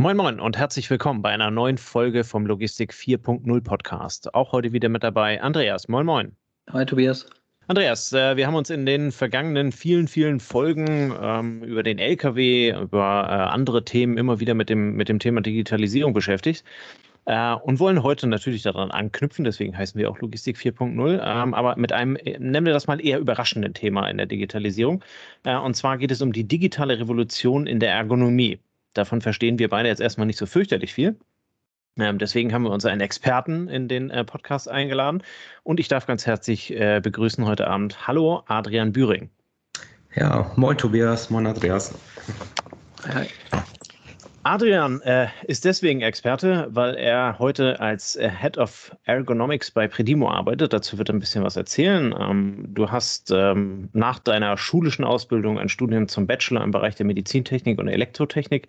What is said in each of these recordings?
Moin Moin und herzlich willkommen bei einer neuen Folge vom Logistik 4.0 Podcast. Auch heute wieder mit dabei Andreas. Moin Moin. Hi Tobias. Andreas, äh, wir haben uns in den vergangenen vielen, vielen Folgen ähm, über den LKW, über äh, andere Themen immer wieder mit dem, mit dem Thema Digitalisierung beschäftigt äh, und wollen heute natürlich daran anknüpfen, deswegen heißen wir auch Logistik 4.0, ähm, aber mit einem, nennen wir das mal eher überraschenden Thema in der Digitalisierung. Äh, und zwar geht es um die digitale Revolution in der Ergonomie. Davon verstehen wir beide jetzt erstmal nicht so fürchterlich viel. Ähm, deswegen haben wir uns einen Experten in den äh, Podcast eingeladen. Und ich darf ganz herzlich äh, begrüßen heute Abend. Hallo, Adrian Büring. Ja, moin Tobias, moin Andreas. Hi. Adrian äh, ist deswegen Experte, weil er heute als äh, Head of Ergonomics bei Predimo arbeitet. Dazu wird er ein bisschen was erzählen. Ähm, du hast ähm, nach deiner schulischen Ausbildung ein Studium zum Bachelor im Bereich der Medizintechnik und Elektrotechnik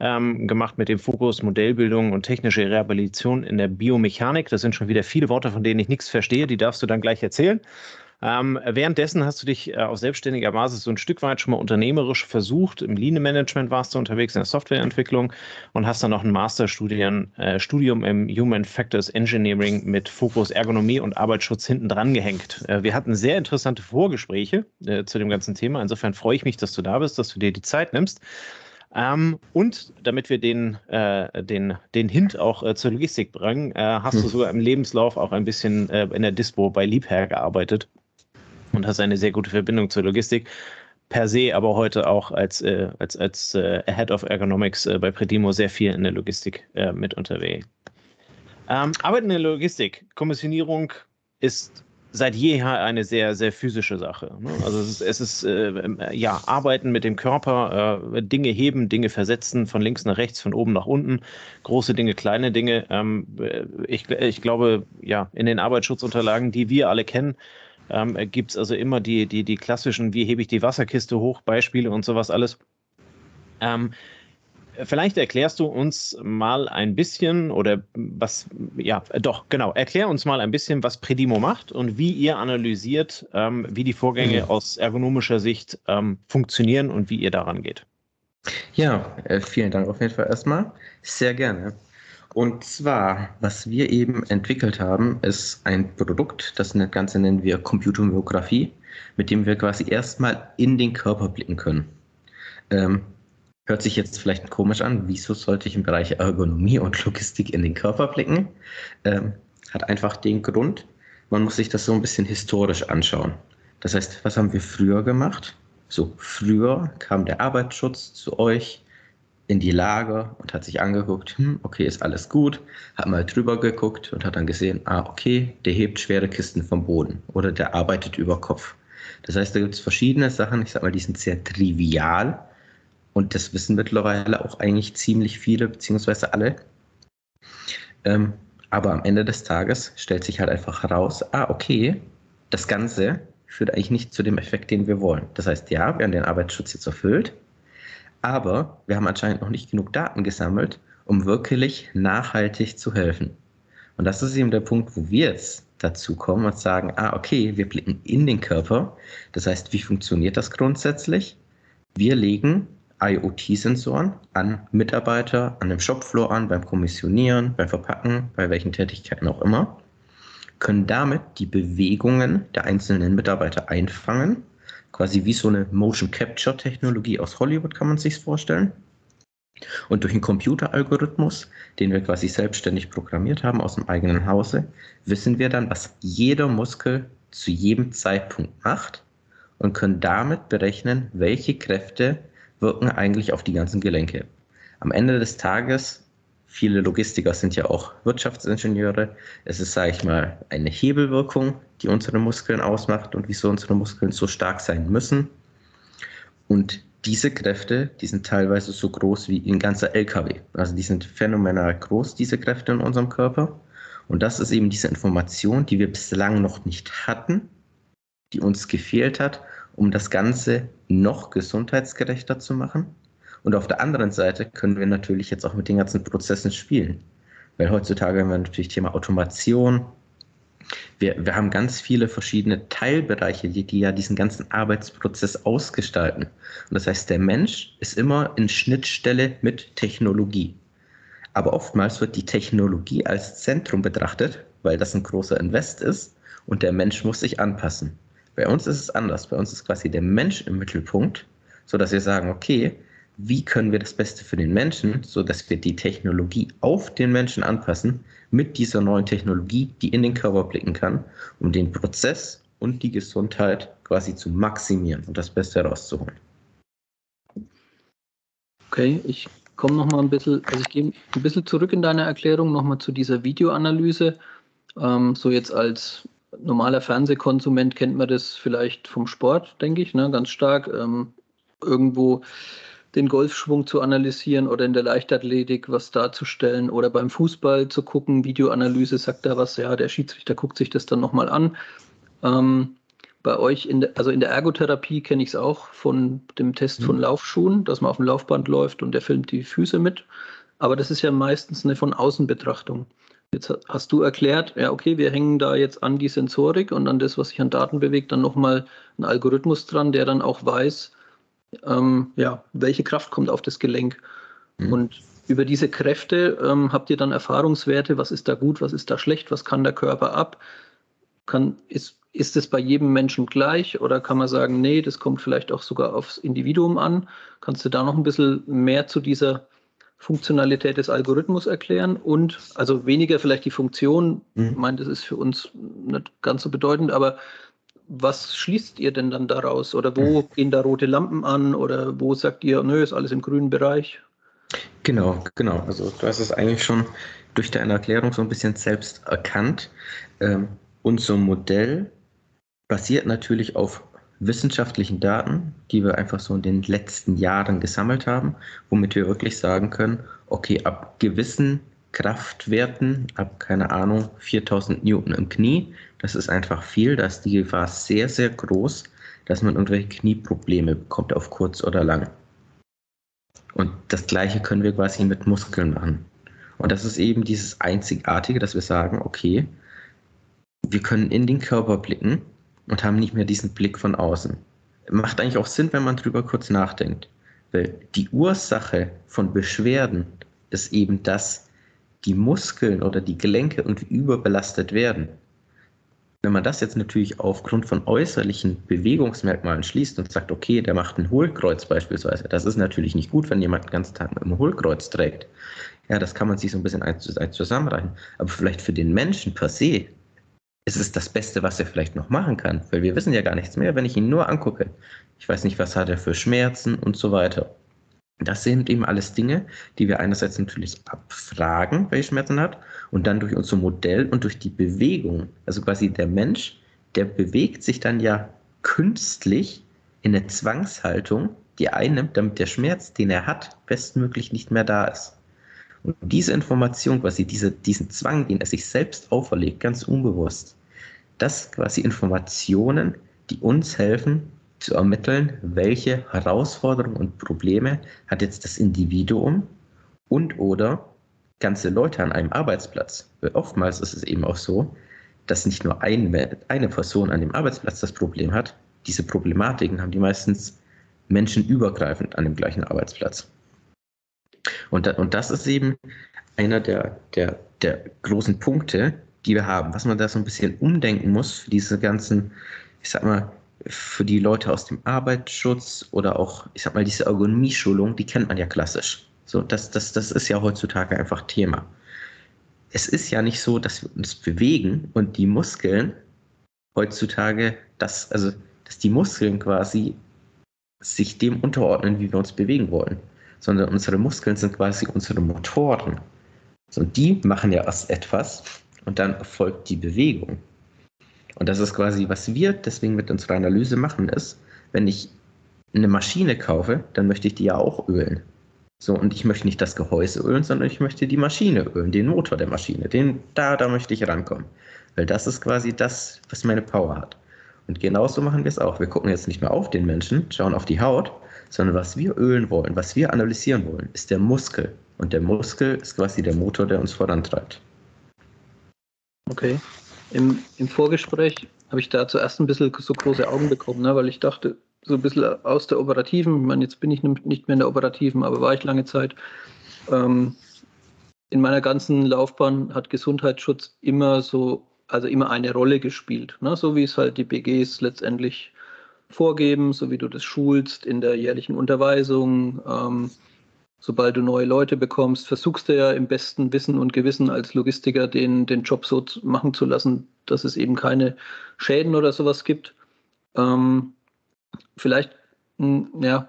ähm, gemacht mit dem Fokus Modellbildung und technische Rehabilitation in der Biomechanik. Das sind schon wieder viele Worte, von denen ich nichts verstehe. Die darfst du dann gleich erzählen. Ähm, währenddessen hast du dich äh, auf selbstständiger Basis so ein Stück weit schon mal unternehmerisch versucht. Im Lean-Management warst du unterwegs in der Softwareentwicklung und hast dann noch ein Masterstudium äh, Studium im Human Factors Engineering mit Fokus Ergonomie und Arbeitsschutz hinten dran gehängt. Äh, wir hatten sehr interessante Vorgespräche äh, zu dem ganzen Thema. Insofern freue ich mich, dass du da bist, dass du dir die Zeit nimmst. Ähm, und damit wir den, äh, den, den Hint auch äh, zur Logistik bringen, äh, hast hm. du sogar im Lebenslauf auch ein bisschen äh, in der Dispo bei Liebherr gearbeitet und hast eine sehr gute Verbindung zur Logistik. Per se, aber heute auch als, äh, als, als äh, Head of Ergonomics äh, bei Predimo sehr viel in der Logistik äh, mit unterwegs. Ähm, Arbeiten in der Logistik, Kommissionierung ist seit jeher eine sehr, sehr physische Sache. Ne? Also es ist, es ist äh, ja, Arbeiten mit dem Körper, äh, Dinge heben, Dinge versetzen, von links nach rechts, von oben nach unten, große Dinge, kleine Dinge. Ähm, ich, ich glaube, ja, in den Arbeitsschutzunterlagen, die wir alle kennen, ähm, gibt es also immer die, die, die klassischen, wie hebe ich die Wasserkiste hoch, Beispiele und sowas alles. Ähm, vielleicht erklärst du uns mal ein bisschen oder was, ja, doch, genau, erklär uns mal ein bisschen, was Predimo macht und wie ihr analysiert, ähm, wie die Vorgänge mhm. aus ergonomischer Sicht ähm, funktionieren und wie ihr daran geht. Ja, äh, vielen Dank auf jeden Fall erstmal. Sehr gerne. Und zwar, was wir eben entwickelt haben, ist ein Produkt, das Ganze nennen wir Computermyografie, mit dem wir quasi erstmal in den Körper blicken können. Ähm, hört sich jetzt vielleicht komisch an, wieso sollte ich im Bereich Ergonomie und Logistik in den Körper blicken? Ähm, hat einfach den Grund, man muss sich das so ein bisschen historisch anschauen. Das heißt, was haben wir früher gemacht? So, früher kam der Arbeitsschutz zu euch, in die Lager und hat sich angeguckt, hm, okay, ist alles gut, hat mal drüber geguckt und hat dann gesehen, ah, okay, der hebt schwere Kisten vom Boden oder der arbeitet über Kopf. Das heißt, da gibt es verschiedene Sachen, ich sag mal, die sind sehr trivial und das wissen mittlerweile auch eigentlich ziemlich viele, beziehungsweise alle. Ähm, aber am Ende des Tages stellt sich halt einfach heraus, ah, okay, das Ganze führt eigentlich nicht zu dem Effekt, den wir wollen. Das heißt, ja, wir haben den Arbeitsschutz jetzt erfüllt, aber wir haben anscheinend noch nicht genug Daten gesammelt, um wirklich nachhaltig zu helfen. Und das ist eben der Punkt, wo wir jetzt dazu kommen und sagen, ah, okay, wir blicken in den Körper. Das heißt, wie funktioniert das grundsätzlich? Wir legen IoT-Sensoren an Mitarbeiter, an dem Shopfloor an, beim Kommissionieren, beim Verpacken, bei welchen Tätigkeiten auch immer, können damit die Bewegungen der einzelnen Mitarbeiter einfangen quasi wie so eine Motion Capture Technologie aus Hollywood, kann man sich vorstellen. Und durch einen Computeralgorithmus, den wir quasi selbstständig programmiert haben aus dem eigenen Hause, wissen wir dann, was jeder Muskel zu jedem Zeitpunkt macht und können damit berechnen, welche Kräfte wirken eigentlich auf die ganzen Gelenke. Am Ende des Tages Viele Logistiker sind ja auch Wirtschaftsingenieure. Es ist, sage ich mal, eine Hebelwirkung, die unsere Muskeln ausmacht und wieso unsere Muskeln so stark sein müssen. Und diese Kräfte, die sind teilweise so groß wie ein ganzer LKW. Also die sind phänomenal groß, diese Kräfte in unserem Körper. Und das ist eben diese Information, die wir bislang noch nicht hatten, die uns gefehlt hat, um das Ganze noch gesundheitsgerechter zu machen und auf der anderen Seite können wir natürlich jetzt auch mit den ganzen Prozessen spielen. Weil heutzutage haben wir natürlich Thema Automation. Wir, wir haben ganz viele verschiedene Teilbereiche, die, die ja diesen ganzen Arbeitsprozess ausgestalten. Und das heißt, der Mensch ist immer in Schnittstelle mit Technologie. Aber oftmals wird die Technologie als Zentrum betrachtet, weil das ein großer Invest ist und der Mensch muss sich anpassen. Bei uns ist es anders. Bei uns ist quasi der Mensch im Mittelpunkt, sodass wir sagen, okay, wie können wir das Beste für den Menschen, sodass wir die Technologie auf den Menschen anpassen, mit dieser neuen Technologie, die in den Körper blicken kann, um den Prozess und die Gesundheit quasi zu maximieren und das Beste herauszuholen. Okay, ich komme noch mal ein bisschen, also ich gehe ein bisschen zurück in deine Erklärung noch mal zu dieser Videoanalyse. Ähm, so jetzt als normaler Fernsehkonsument kennt man das vielleicht vom Sport, denke ich, ne, ganz stark. Ähm, irgendwo den Golfschwung zu analysieren oder in der Leichtathletik was darzustellen oder beim Fußball zu gucken, Videoanalyse sagt da was, ja, der Schiedsrichter guckt sich das dann nochmal an. Ähm, bei euch, in der, also in der Ergotherapie kenne ich es auch von dem Test von mhm. Laufschuhen, dass man auf dem Laufband läuft und der filmt die Füße mit. Aber das ist ja meistens eine von außen Betrachtung. Jetzt hast du erklärt, ja, okay, wir hängen da jetzt an die Sensorik und an das, was sich an Daten bewegt, dann nochmal einen Algorithmus dran, der dann auch weiß, ähm, ja, welche Kraft kommt auf das Gelenk. Mhm. Und über diese Kräfte ähm, habt ihr dann Erfahrungswerte, was ist da gut, was ist da schlecht, was kann der Körper ab? Kann, ist, ist es bei jedem Menschen gleich oder kann man sagen, nee, das kommt vielleicht auch sogar aufs Individuum an? Kannst du da noch ein bisschen mehr zu dieser Funktionalität des Algorithmus erklären und also weniger vielleicht die Funktion, mhm. ich meine, das ist für uns nicht ganz so bedeutend, aber was schließt ihr denn dann daraus? Oder wo mhm. gehen da rote Lampen an? Oder wo sagt ihr, nö, ist alles im grünen Bereich? Genau, genau. Also du hast es eigentlich schon durch deine Erklärung so ein bisschen selbst erkannt. Ähm, unser Modell basiert natürlich auf wissenschaftlichen Daten, die wir einfach so in den letzten Jahren gesammelt haben, womit wir wirklich sagen können, okay, ab gewissen Kraftwerten, ab keine Ahnung, 4000 Newton im Knie, das ist einfach viel, da ist die Gefahr sehr, sehr groß, dass man irgendwelche Knieprobleme bekommt auf kurz oder lang. Und das Gleiche können wir quasi mit Muskeln machen. Und das ist eben dieses Einzigartige, dass wir sagen, okay, wir können in den Körper blicken und haben nicht mehr diesen Blick von außen. Macht eigentlich auch Sinn, wenn man drüber kurz nachdenkt. Weil die Ursache von Beschwerden ist eben, dass die Muskeln oder die Gelenke irgendwie überbelastet werden. Wenn man das jetzt natürlich aufgrund von äußerlichen Bewegungsmerkmalen schließt und sagt, okay, der macht ein Hohlkreuz beispielsweise, das ist natürlich nicht gut, wenn jemand den ganzen Tag mit einem Hohlkreuz trägt. Ja, das kann man sich so ein bisschen eins zu eins zusammenreichen. Aber vielleicht für den Menschen per se ist es das Beste, was er vielleicht noch machen kann, weil wir wissen ja gar nichts mehr, wenn ich ihn nur angucke. Ich weiß nicht, was hat er für Schmerzen und so weiter. Das sind eben alles Dinge, die wir einerseits natürlich abfragen, welche Schmerzen er hat, und dann durch unser Modell und durch die Bewegung, also quasi der Mensch, der bewegt sich dann ja künstlich in eine Zwangshaltung, die einnimmt, damit der Schmerz, den er hat, bestmöglich nicht mehr da ist. Und diese Information, quasi diese, diesen Zwang, den er sich selbst auferlegt, ganz unbewusst, das quasi Informationen, die uns helfen zu ermitteln, welche Herausforderungen und Probleme hat jetzt das Individuum und oder ganze Leute an einem Arbeitsplatz. Weil oftmals ist es eben auch so, dass nicht nur eine, eine Person an dem Arbeitsplatz das Problem hat, diese Problematiken haben die meistens menschenübergreifend an dem gleichen Arbeitsplatz. Und, da, und das ist eben einer der, der, der großen Punkte, die wir haben, was man da so ein bisschen umdenken muss für diese ganzen, ich sag mal, für die Leute aus dem Arbeitsschutz oder auch, ich sag mal, diese Ergonomie-Schulung, die kennt man ja klassisch. So, das, das, das ist ja heutzutage einfach Thema. Es ist ja nicht so, dass wir uns bewegen und die Muskeln heutzutage, das, also, dass die Muskeln quasi sich dem unterordnen, wie wir uns bewegen wollen sondern unsere Muskeln sind quasi unsere Motoren. Und die machen ja erst etwas und dann erfolgt die Bewegung. Und das ist quasi, was wir deswegen mit unserer Analyse machen, ist, wenn ich eine Maschine kaufe, dann möchte ich die ja auch ölen. So, und ich möchte nicht das Gehäuse ölen, sondern ich möchte die Maschine ölen, den Motor der Maschine. Den, da, da möchte ich rankommen. Weil das ist quasi das, was meine Power hat. Und genauso machen wir es auch. Wir gucken jetzt nicht mehr auf den Menschen, schauen auf die Haut, sondern was wir ölen wollen, was wir analysieren wollen, ist der Muskel. Und der Muskel ist quasi der Motor, der uns vorantreibt. Okay. Im, im Vorgespräch habe ich da zuerst ein bisschen so große Augen bekommen, ne, weil ich dachte, so ein bisschen aus der Operativen, ich meine, jetzt bin ich nicht mehr in der Operativen, aber war ich lange Zeit. Ähm, in meiner ganzen Laufbahn hat Gesundheitsschutz immer so, also immer eine Rolle gespielt. Ne? So wie es halt die BGs letztendlich vorgeben, so wie du das schulst in der jährlichen Unterweisung. Ähm, sobald du neue Leute bekommst, versuchst du ja im besten Wissen und Gewissen als Logistiker den, den Job so machen zu lassen, dass es eben keine Schäden oder sowas gibt. Ähm, vielleicht, ja,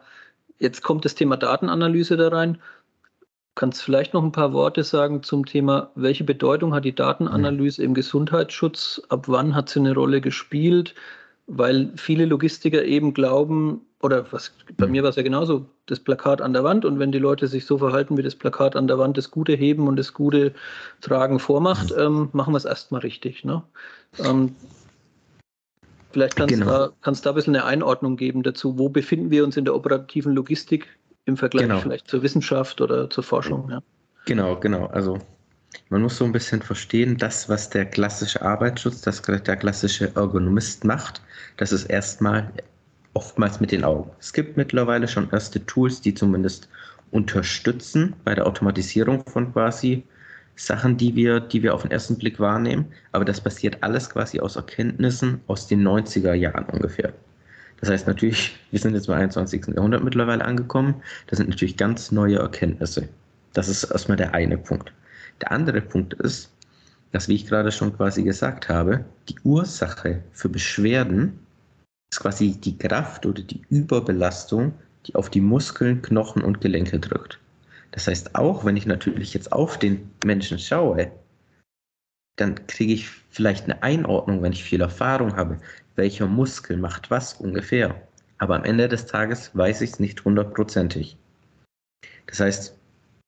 jetzt kommt das Thema Datenanalyse da rein. Kannst vielleicht noch ein paar Worte sagen zum Thema, welche Bedeutung hat die Datenanalyse im Gesundheitsschutz? Ab wann hat sie eine Rolle gespielt? Weil viele Logistiker eben glauben, oder was, bei mir war es ja genauso, das Plakat an der Wand und wenn die Leute sich so verhalten, wie das Plakat an der Wand das Gute heben und das Gute tragen vormacht, ähm, machen wir es erstmal richtig. Ne? Ähm, vielleicht kannst du genau. da, da ein bisschen eine Einordnung geben dazu. Wo befinden wir uns in der operativen Logistik im Vergleich genau. vielleicht zur Wissenschaft oder zur Forschung? Ja. Genau, genau. Also man muss so ein bisschen verstehen, das, was der klassische Arbeitsschutz, das der klassische Ergonomist macht, das ist erstmal oftmals mit den Augen. Es gibt mittlerweile schon erste Tools, die zumindest unterstützen bei der Automatisierung von quasi Sachen, die wir, die wir auf den ersten Blick wahrnehmen. Aber das basiert alles quasi aus Erkenntnissen aus den 90er Jahren ungefähr. Das heißt natürlich, wir sind jetzt im 21. Jahrhundert mittlerweile angekommen. Das sind natürlich ganz neue Erkenntnisse. Das ist erstmal der eine Punkt. Der andere Punkt ist, dass, wie ich gerade schon quasi gesagt habe, die Ursache für Beschwerden ist quasi die Kraft oder die Überbelastung, die auf die Muskeln, Knochen und Gelenke drückt. Das heißt, auch wenn ich natürlich jetzt auf den Menschen schaue, dann kriege ich vielleicht eine Einordnung, wenn ich viel Erfahrung habe, welcher Muskel macht was ungefähr. Aber am Ende des Tages weiß ich es nicht hundertprozentig. Das heißt,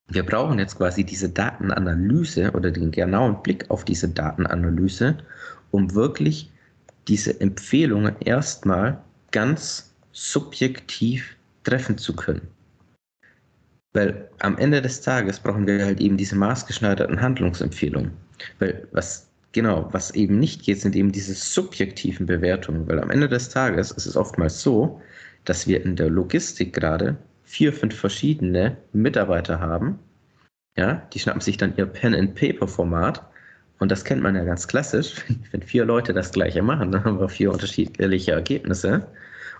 wir brauchen jetzt quasi diese Datenanalyse oder den genauen Blick auf diese Datenanalyse, um wirklich diese Empfehlungen erstmal ganz subjektiv treffen zu können. Weil am Ende des Tages brauchen wir halt eben diese maßgeschneiderten Handlungsempfehlungen. Weil was genau, was eben nicht geht, sind eben diese subjektiven Bewertungen. Weil am Ende des Tages ist es oftmals so, dass wir in der Logistik gerade vier, fünf verschiedene Mitarbeiter haben. Ja, die schnappen sich dann ihr Pen-and-Paper-Format. Und das kennt man ja ganz klassisch. Wenn vier Leute das gleiche machen, dann haben wir vier unterschiedliche Ergebnisse.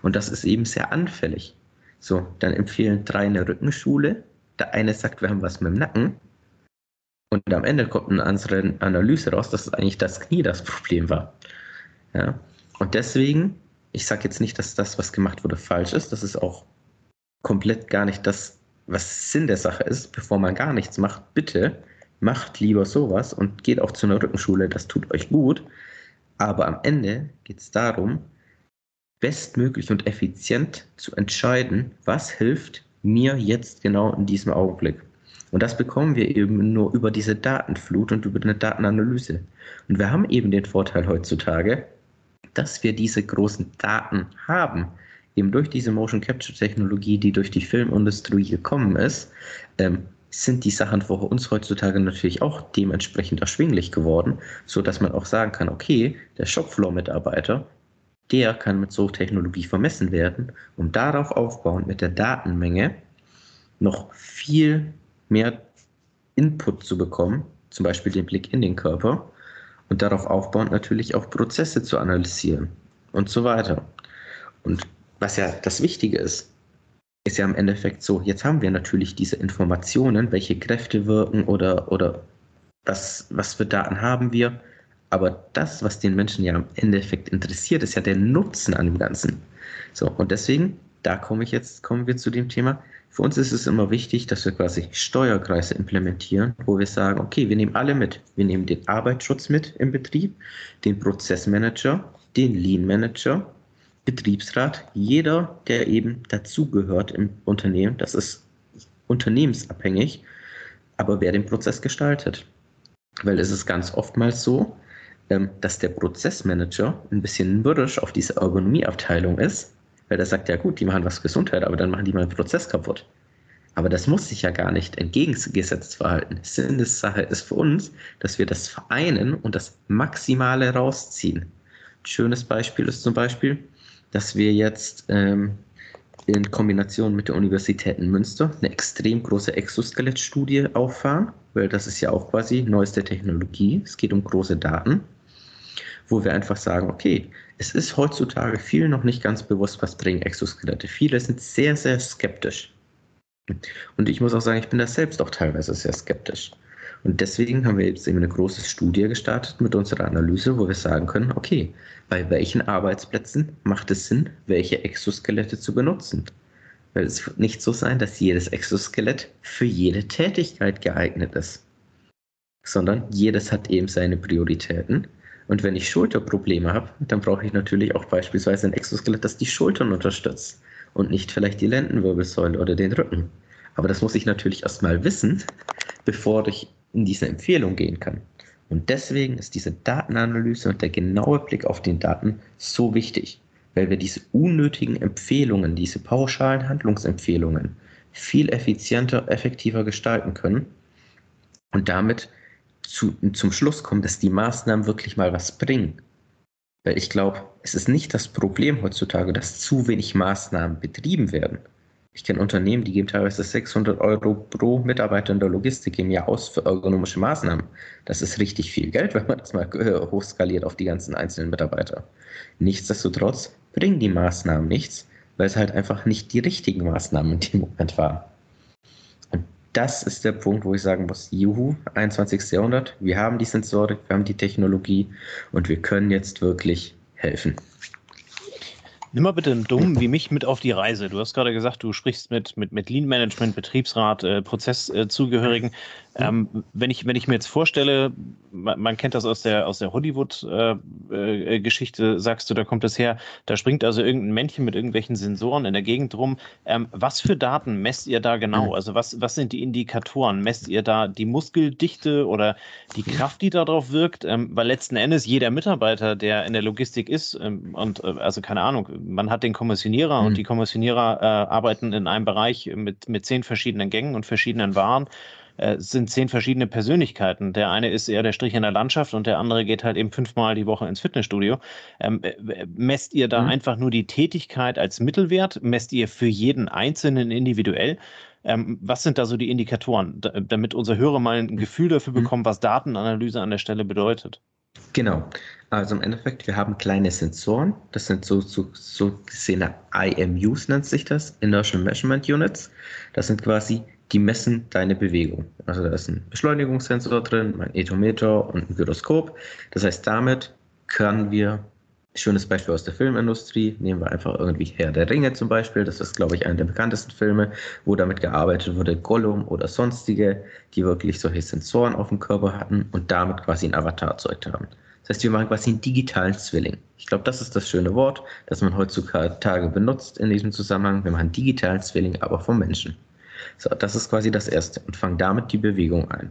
Und das ist eben sehr anfällig. So, dann empfehlen drei eine Rückenschule. Der eine sagt, wir haben was mit dem Nacken. Und am Ende kommt eine andere Analyse raus, dass eigentlich das Knie das Problem war. Ja. Und deswegen, ich sage jetzt nicht, dass das, was gemacht wurde, falsch ist. Das ist auch komplett gar nicht das, was Sinn der Sache ist, bevor man gar nichts macht. Bitte macht lieber sowas und geht auch zu einer Rückenschule, das tut euch gut. Aber am Ende geht es darum, bestmöglich und effizient zu entscheiden, was hilft mir jetzt genau in diesem Augenblick. Und das bekommen wir eben nur über diese Datenflut und über eine Datenanalyse. Und wir haben eben den Vorteil heutzutage, dass wir diese großen Daten haben, eben durch diese Motion Capture Technologie, die durch die Filmindustrie gekommen ist, ähm, sind die Sachen für uns heutzutage natürlich auch dementsprechend erschwinglich geworden, so dass man auch sagen kann, okay, der Shopfloor-Mitarbeiter, der kann mit so Technologie vermessen werden, um darauf aufbauend mit der Datenmenge noch viel mehr Input zu bekommen, zum Beispiel den Blick in den Körper und darauf aufbauend natürlich auch Prozesse zu analysieren und so weiter. Und was ja das Wichtige ist, ist ja im Endeffekt so, jetzt haben wir natürlich diese Informationen, welche Kräfte wirken oder, oder was, was für Daten haben wir. Aber das, was den Menschen ja im Endeffekt interessiert, ist ja der Nutzen an dem Ganzen. So, und deswegen, da komme ich jetzt, kommen wir zu dem Thema, für uns ist es immer wichtig, dass wir quasi Steuerkreise implementieren, wo wir sagen, okay, wir nehmen alle mit. Wir nehmen den Arbeitsschutz mit im Betrieb, den Prozessmanager, den Lean Manager, Betriebsrat, jeder, der eben dazugehört im Unternehmen. Das ist unternehmensabhängig, aber wer den Prozess gestaltet. Weil es ist ganz oftmals so, ähm, dass der Prozessmanager ein bisschen mürrisch auf diese Ergonomieabteilung ist weil der sagt, ja gut, die machen was Gesundheit, aber dann machen die mal den Prozess kaputt. Aber das muss sich ja gar nicht entgegengesetzt verhalten. Sinn der Sache ist für uns, dass wir das vereinen und das Maximale rausziehen. Ein schönes Beispiel ist zum Beispiel, dass wir jetzt ähm, in Kombination mit der Universität in Münster eine extrem große Exoskelettstudie auffahren. weil das ist ja auch quasi neueste Technologie. Es geht um große Daten, wo wir einfach sagen, okay, es ist heutzutage vielen noch nicht ganz bewusst, was bringen Exoskelette. Viele sind sehr, sehr skeptisch. Und ich muss auch sagen, ich bin da selbst auch teilweise sehr skeptisch. Und deswegen haben wir jetzt eben eine große Studie gestartet mit unserer Analyse, wo wir sagen können, okay, bei welchen Arbeitsplätzen macht es Sinn, welche Exoskelette zu benutzen? Weil es wird nicht so sein, dass jedes Exoskelett für jede Tätigkeit geeignet ist, sondern jedes hat eben seine Prioritäten. Und wenn ich Schulterprobleme habe, dann brauche ich natürlich auch beispielsweise ein Exoskelett, das die Schultern unterstützt und nicht vielleicht die Lendenwirbelsäule oder den Rücken. Aber das muss ich natürlich erstmal wissen, bevor ich in diese Empfehlung gehen kann. Und deswegen ist diese Datenanalyse und der genaue Blick auf den Daten so wichtig, weil wir diese unnötigen Empfehlungen, diese pauschalen Handlungsempfehlungen viel effizienter, effektiver gestalten können und damit zu, zum Schluss kommen, dass die Maßnahmen wirklich mal was bringen. Weil ich glaube, es ist nicht das Problem heutzutage, dass zu wenig Maßnahmen betrieben werden. Ich kenne Unternehmen, die geben teilweise 600 Euro pro Mitarbeiter in der Logistik im Jahr aus für ergonomische Maßnahmen. Das ist richtig viel Geld, wenn man das mal äh, hochskaliert auf die ganzen einzelnen Mitarbeiter. Nichtsdestotrotz bringen die Maßnahmen nichts, weil es halt einfach nicht die richtigen Maßnahmen in dem Moment waren. Und das ist der Punkt, wo ich sagen muss, juhu, 21. Jahrhundert, wir haben die Sensorik, wir haben die Technologie und wir können jetzt wirklich helfen. Nimm mal bitte einen Dummen wie mich mit auf die Reise. Du hast gerade gesagt, du sprichst mit, mit, mit Lean Management, Betriebsrat, äh, Prozesszugehörigen. Ähm, wenn, ich, wenn ich mir jetzt vorstelle, man, man kennt das aus der, aus der Hollywood-Geschichte, äh, äh, sagst du, da kommt es her, da springt also irgendein Männchen mit irgendwelchen Sensoren in der Gegend rum. Ähm, was für Daten messt ihr da genau? Mhm. Also was, was sind die Indikatoren? Messt ihr da die Muskeldichte oder die Kraft, die darauf wirkt? Ähm, weil letzten Endes jeder Mitarbeiter, der in der Logistik ist ähm, und äh, also keine Ahnung, man hat den Kommissionierer mhm. und die Kommissionierer äh, arbeiten in einem Bereich mit, mit zehn verschiedenen Gängen und verschiedenen Waren äh, sind zehn verschiedene Persönlichkeiten. Der eine ist eher der Strich in der Landschaft und der andere geht halt eben fünfmal die Woche ins Fitnessstudio. Ähm, äh, messt ihr da mhm. einfach nur die Tätigkeit als Mittelwert? Messt ihr für jeden Einzelnen individuell? Ähm, was sind da so die Indikatoren, damit unsere Hörer mal ein Gefühl dafür mhm. bekommen, was Datenanalyse an der Stelle bedeutet? Genau. Also im Endeffekt, wir haben kleine Sensoren. Das sind so, so, so gesehene IMUs, nennt sich das, Inertial Measurement Units. Das sind quasi die messen deine Bewegung. Also da ist ein Beschleunigungssensor drin, ein Etometer und ein Gyroskop. Das heißt, damit können wir, schönes Beispiel aus der Filmindustrie, nehmen wir einfach irgendwie Herr der Ringe zum Beispiel, das ist, glaube ich, einer der bekanntesten Filme, wo damit gearbeitet wurde, Gollum oder sonstige, die wirklich solche Sensoren auf dem Körper hatten und damit quasi ein Avatar erzeugt haben. Das heißt, wir machen quasi einen digitalen Zwilling. Ich glaube, das ist das schöne Wort, das man heutzutage benutzt in diesem Zusammenhang. Wir machen einen digitalen Zwilling, aber vom Menschen. So, das ist quasi das Erste und fangen damit die Bewegung ein.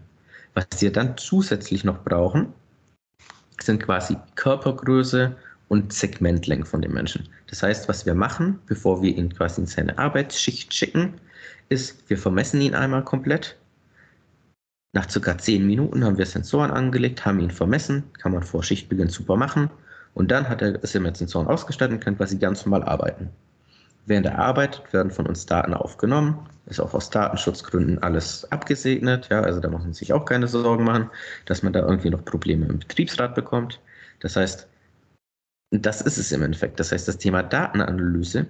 Was wir dann zusätzlich noch brauchen, sind quasi Körpergröße und Segmentlänge von dem Menschen. Das heißt, was wir machen, bevor wir ihn quasi in seine Arbeitsschicht schicken, ist, wir vermessen ihn einmal komplett. Nach circa 10 Minuten haben wir Sensoren angelegt, haben ihn vermessen, kann man vor Schichtbeginn super machen. Und dann hat er, ist er mit Sensoren ausgestattet und kann quasi ganz normal arbeiten. Während der Arbeit werden von uns Daten aufgenommen, ist auch aus Datenschutzgründen alles abgesegnet, ja, also da muss man sich auch keine Sorgen machen, dass man da irgendwie noch Probleme im Betriebsrat bekommt. Das heißt, das ist es im Endeffekt. Das heißt, das Thema Datenanalyse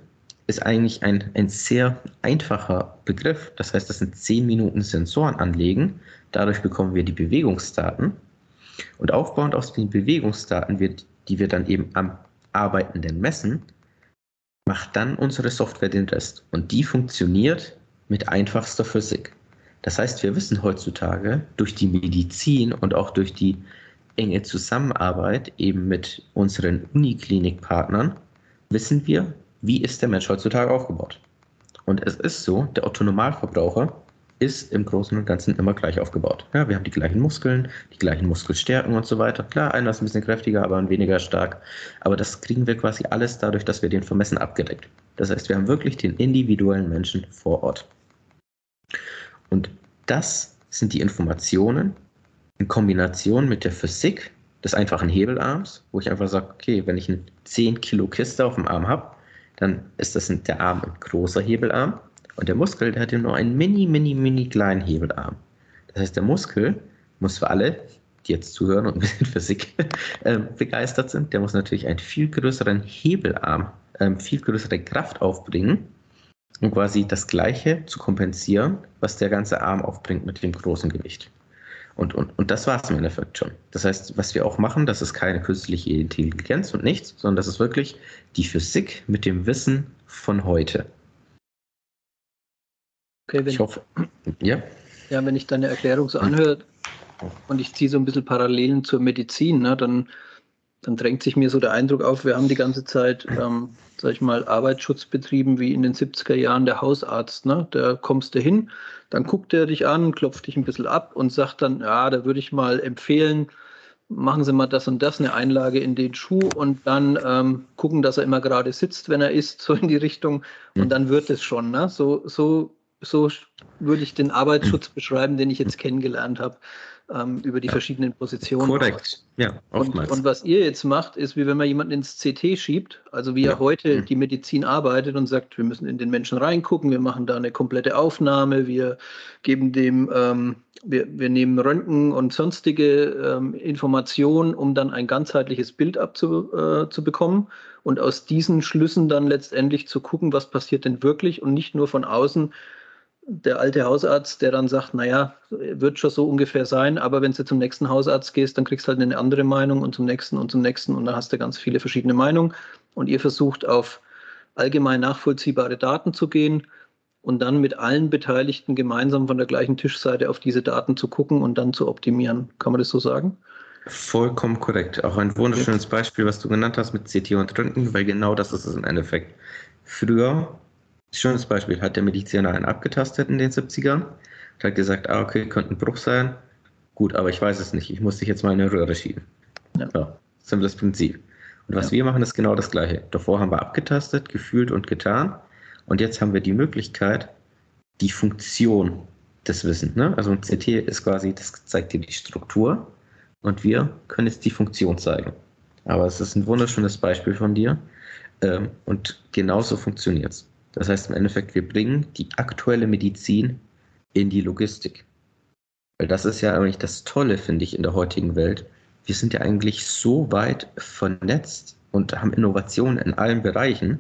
ist eigentlich ein, ein sehr einfacher Begriff. Das heißt, das sind zehn Minuten Sensoren anlegen. Dadurch bekommen wir die Bewegungsdaten. Und aufbauend aus den Bewegungsdaten, die wir dann eben am Arbeitenden messen, macht dann unsere Software den Rest. Und die funktioniert mit einfachster Physik. Das heißt, wir wissen heutzutage durch die Medizin und auch durch die enge Zusammenarbeit eben mit unseren Uniklinikpartnern, wissen wir, wie ist der Mensch heutzutage aufgebaut. Und es ist so, der Autonomalverbraucher ist im Großen und Ganzen immer gleich aufgebaut. Ja, wir haben die gleichen Muskeln, die gleichen Muskelstärken und so weiter. Klar, einer ist ein bisschen kräftiger, aber ein weniger stark. Aber das kriegen wir quasi alles dadurch, dass wir den vermessen abgedeckt. Das heißt, wir haben wirklich den individuellen Menschen vor Ort. Und das sind die Informationen in Kombination mit der Physik des einfachen Hebelarms, wo ich einfach sage, okay, wenn ich eine 10 Kilo Kiste auf dem Arm habe, dann ist das der Arm ein großer Hebelarm und der Muskel, der hat ja nur einen mini, mini, mini kleinen Hebelarm. Das heißt, der Muskel muss für alle, die jetzt zuhören und ein bisschen Physik äh, begeistert sind, der muss natürlich einen viel größeren Hebelarm, äh, viel größere Kraft aufbringen, um quasi das Gleiche zu kompensieren, was der ganze Arm aufbringt mit dem großen Gewicht. Und, und, und das war es im Endeffekt schon. Das heißt, was wir auch machen, das ist keine künstliche Intelligenz und nichts, sondern das ist wirklich die Physik mit dem Wissen von heute. Okay, wenn, ich hoffe, ja. Ja, wenn ich deine Erklärung so anhöre und ich ziehe so ein bisschen Parallelen zur Medizin, ne, dann, dann drängt sich mir so der Eindruck auf, wir haben die ganze Zeit, ähm, sag ich mal, Arbeitsschutz betrieben wie in den 70er Jahren der Hausarzt. Ne? Da kommst du hin, dann guckt er dich an, klopft dich ein bisschen ab und sagt dann, ja, da würde ich mal empfehlen, machen Sie mal das und das, eine Einlage in den Schuh und dann ähm, gucken, dass er immer gerade sitzt, wenn er isst, so in die Richtung. Und dann wird es schon. Ne? So, so, so würde ich den Arbeitsschutz beschreiben, den ich jetzt kennengelernt habe ähm, über die verschiedenen Positionen. Korrekt, ja, oftmals. Und, und, was ihr jetzt macht, ist, wie wenn man jemanden ins CT schiebt, also wie ja. heute mhm. die Medizin arbeitet und sagt, wir müssen in den Menschen reingucken, wir machen da eine komplette Aufnahme, wir geben dem, ähm, wir, wir nehmen Röntgen und sonstige ähm, Informationen, um dann ein ganzheitliches Bild abzubekommen äh, und aus diesen Schlüssen dann letztendlich zu gucken, was passiert denn wirklich und nicht nur von außen der alte Hausarzt, der dann sagt, naja, wird schon so ungefähr sein, aber wenn du zum nächsten Hausarzt gehst, dann kriegst du halt eine andere Meinung und zum nächsten und zum nächsten und dann hast du ganz viele verschiedene Meinungen und ihr versucht auf allgemein nachvollziehbare Daten zu gehen und dann mit allen Beteiligten gemeinsam von der gleichen Tischseite auf diese Daten zu gucken und dann zu optimieren. Kann man das so sagen? Vollkommen korrekt. Auch ein wunderschönes Beispiel, was du genannt hast mit CT und Röntgen, weil genau das ist es im Endeffekt. Früher Schönes Beispiel, hat der Mediziner einen abgetastet in den 70ern und hat gesagt, ah, okay, könnte ein Bruch sein. Gut, aber ich weiß es nicht. Ich muss dich jetzt mal in eine Röhre schieben. Ja. ja simples Prinzip. Und was ja. wir machen, ist genau das Gleiche. Davor haben wir abgetastet, gefühlt und getan. Und jetzt haben wir die Möglichkeit, die Funktion des Wissens. Ne? Also ein CT ist quasi, das zeigt dir die Struktur. Und wir können jetzt die Funktion zeigen. Aber es ist ein wunderschönes Beispiel von dir. Ähm, und genauso funktioniert es. Das heißt im Endeffekt, wir bringen die aktuelle Medizin in die Logistik. Weil das ist ja eigentlich das Tolle, finde ich, in der heutigen Welt. Wir sind ja eigentlich so weit vernetzt und haben Innovationen in allen Bereichen.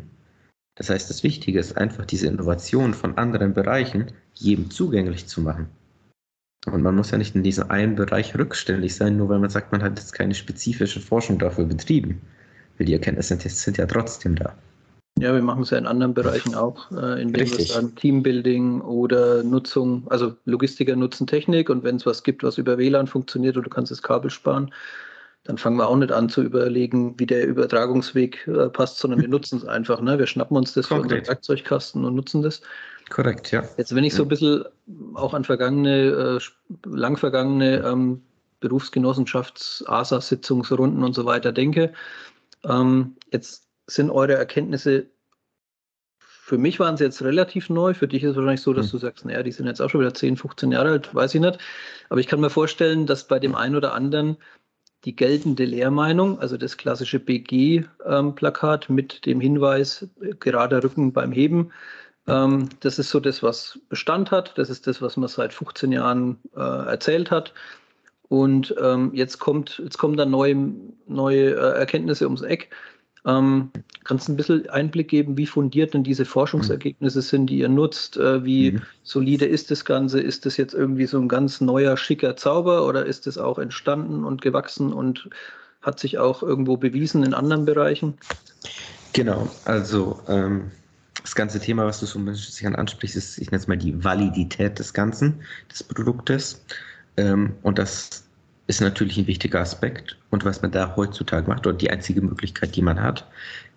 Das heißt, das Wichtige ist einfach, diese Innovationen von anderen Bereichen jedem zugänglich zu machen. Und man muss ja nicht in diesem einen Bereich rückständig sein, nur weil man sagt, man hat jetzt keine spezifische Forschung dafür betrieben. Weil die Erkenntnisse sind, ja trotzdem da. Ja, wir machen es ja in anderen Bereichen auch, äh, indem Richtig. wir sagen Teambuilding oder Nutzung, also Logistiker nutzen Technik und wenn es was gibt, was über WLAN funktioniert oder du kannst das Kabel sparen, dann fangen wir auch nicht an zu überlegen, wie der Übertragungsweg äh, passt, sondern wir nutzen es einfach. Ne? Wir schnappen uns das Konkret. für unseren Werkzeugkasten und nutzen das. Korrekt, ja. Jetzt, wenn ich so ein bisschen auch an vergangene, äh, lang vergangene ähm, Berufsgenossenschafts-ASA-Sitzungsrunden und so weiter denke, ähm, jetzt sind eure Erkenntnisse, für mich waren sie jetzt relativ neu, für dich ist es wahrscheinlich so, dass mhm. du sagst, naja, die sind jetzt auch schon wieder 10, 15 Jahre alt, weiß ich nicht. Aber ich kann mir vorstellen, dass bei dem einen oder anderen die geltende Lehrmeinung, also das klassische BG-Plakat ähm, mit dem Hinweis, gerader Rücken beim Heben, ähm, das ist so das, was Bestand hat. Das ist das, was man seit 15 Jahren äh, erzählt hat. Und ähm, jetzt, kommt, jetzt kommen dann neue, neue äh, Erkenntnisse ums Eck. Ähm, kannst du ein bisschen Einblick geben, wie fundiert denn diese Forschungsergebnisse sind, die ihr nutzt? Äh, wie mhm. solide ist das Ganze? Ist das jetzt irgendwie so ein ganz neuer, schicker Zauber oder ist es auch entstanden und gewachsen und hat sich auch irgendwo bewiesen in anderen Bereichen? Genau, also ähm, das ganze Thema, was du so ein bisschen ansprichst, ist, ich nenne es mal die Validität des Ganzen, des Produktes. Ähm, und das ist natürlich ein wichtiger Aspekt. Und was man da heutzutage macht, oder die einzige Möglichkeit, die man hat,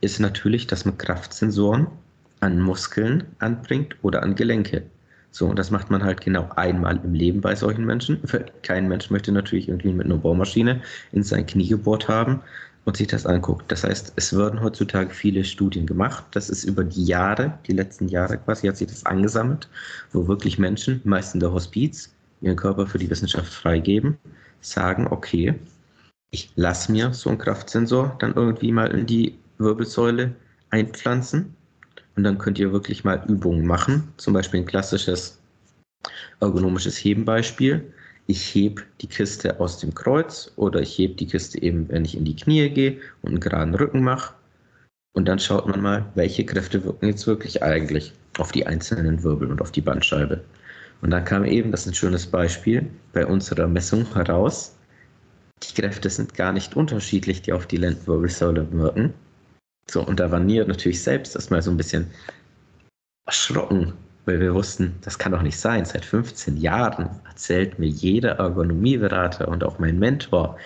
ist natürlich, dass man Kraftsensoren an Muskeln anbringt oder an Gelenke. So, und das macht man halt genau einmal im Leben bei solchen Menschen. Kein Mensch möchte natürlich irgendwie mit einer Bohrmaschine in sein Knie gebohrt haben und sich das anguckt. Das heißt, es werden heutzutage viele Studien gemacht. Das ist über die Jahre, die letzten Jahre quasi, hat sich das angesammelt, wo wirklich Menschen, meist in der Hospiz, ihren Körper für die Wissenschaft freigeben sagen, okay, ich lasse mir so einen Kraftsensor dann irgendwie mal in die Wirbelsäule einpflanzen und dann könnt ihr wirklich mal Übungen machen. Zum Beispiel ein klassisches ergonomisches Hebenbeispiel ich hebe die Kiste aus dem Kreuz oder ich hebe die Kiste eben, wenn ich in die Knie gehe und einen geraden Rücken mache. Und dann schaut man mal, welche Kräfte wirken jetzt wirklich eigentlich auf die einzelnen Wirbel und auf die Bandscheibe. Und dann kam eben, das ist ein schönes Beispiel, bei unserer Messung heraus, die Kräfte sind gar nicht unterschiedlich, die auf die Lendenwirbelsäule wirken. So, und da waren wir natürlich selbst erstmal so ein bisschen erschrocken, weil wir wussten, das kann doch nicht sein. Seit 15 Jahren erzählt mir jeder Ergonomieberater und auch mein Mentor,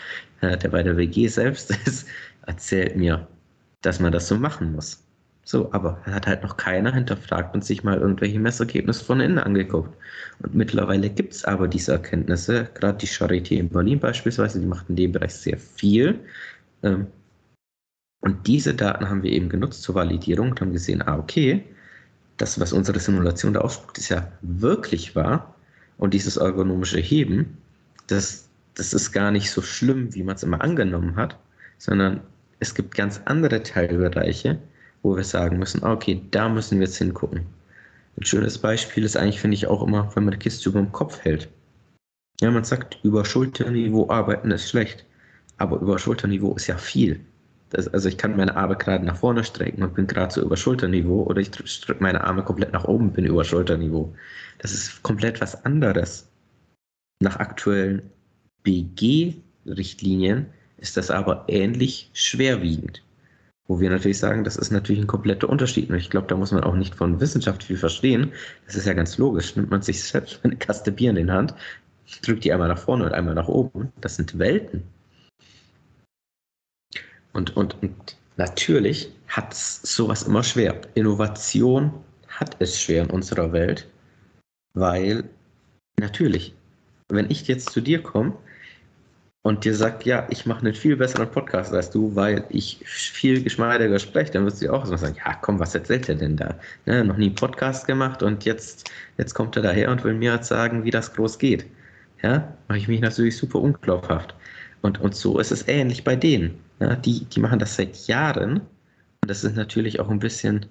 äh, der bei der WG selbst ist, erzählt mir, dass man das so machen muss. So, aber hat halt noch keiner hinterfragt und sich mal irgendwelche Messergebnisse von innen angeguckt. Und mittlerweile gibt es aber diese Erkenntnisse, gerade die Charité in Berlin beispielsweise, die macht in dem Bereich sehr viel. Ähm, und diese Daten haben wir eben genutzt zur Validierung und haben gesehen, ah, okay, das, was unsere Simulation da ausspuckt, ist ja wirklich wahr. Und dieses ergonomische Heben, das, das ist gar nicht so schlimm, wie man es immer angenommen hat, sondern es gibt ganz andere Teilbereiche, wo wir sagen müssen, ah, okay, da müssen wir jetzt hingucken. Ein schönes Beispiel ist eigentlich, finde ich, auch immer, wenn man die Kiste über dem Kopf hält. Ja, man sagt, über Schulterniveau arbeiten ist schlecht, aber über Schulterniveau ist ja viel. Das, also ich kann meine Arme gerade nach vorne strecken und bin gerade so über Schulterniveau oder ich strecke meine Arme komplett nach oben, bin über Schulterniveau. Das ist komplett was anderes. Nach aktuellen BG-Richtlinien ist das aber ähnlich schwerwiegend. Wo wir natürlich sagen, das ist natürlich ein kompletter Unterschied. Und ich glaube, da muss man auch nicht von Wissenschaft viel verstehen. Das ist ja ganz logisch. Nimmt man sich selbst eine Kaste Bier in den Hand, drückt die einmal nach vorne und einmal nach oben. Das sind Welten. Und, und, und natürlich hat es sowas immer schwer. Innovation hat es schwer in unserer Welt, weil natürlich, wenn ich jetzt zu dir komme und dir sage, ja, ich mache einen viel besseren Podcast als du, weil ich viel geschmeidiger spreche, dann wirst du auch so sagen, ja, komm, was erzählt er denn da? Ne, noch nie einen Podcast gemacht und jetzt, jetzt kommt er daher und will mir jetzt sagen, wie das groß geht. Ja, mache ich mich natürlich super unglaubhaft. Und, und so ist es ähnlich bei denen. Ja, die, die machen das seit Jahren. Und das ist natürlich auch ein bisschen,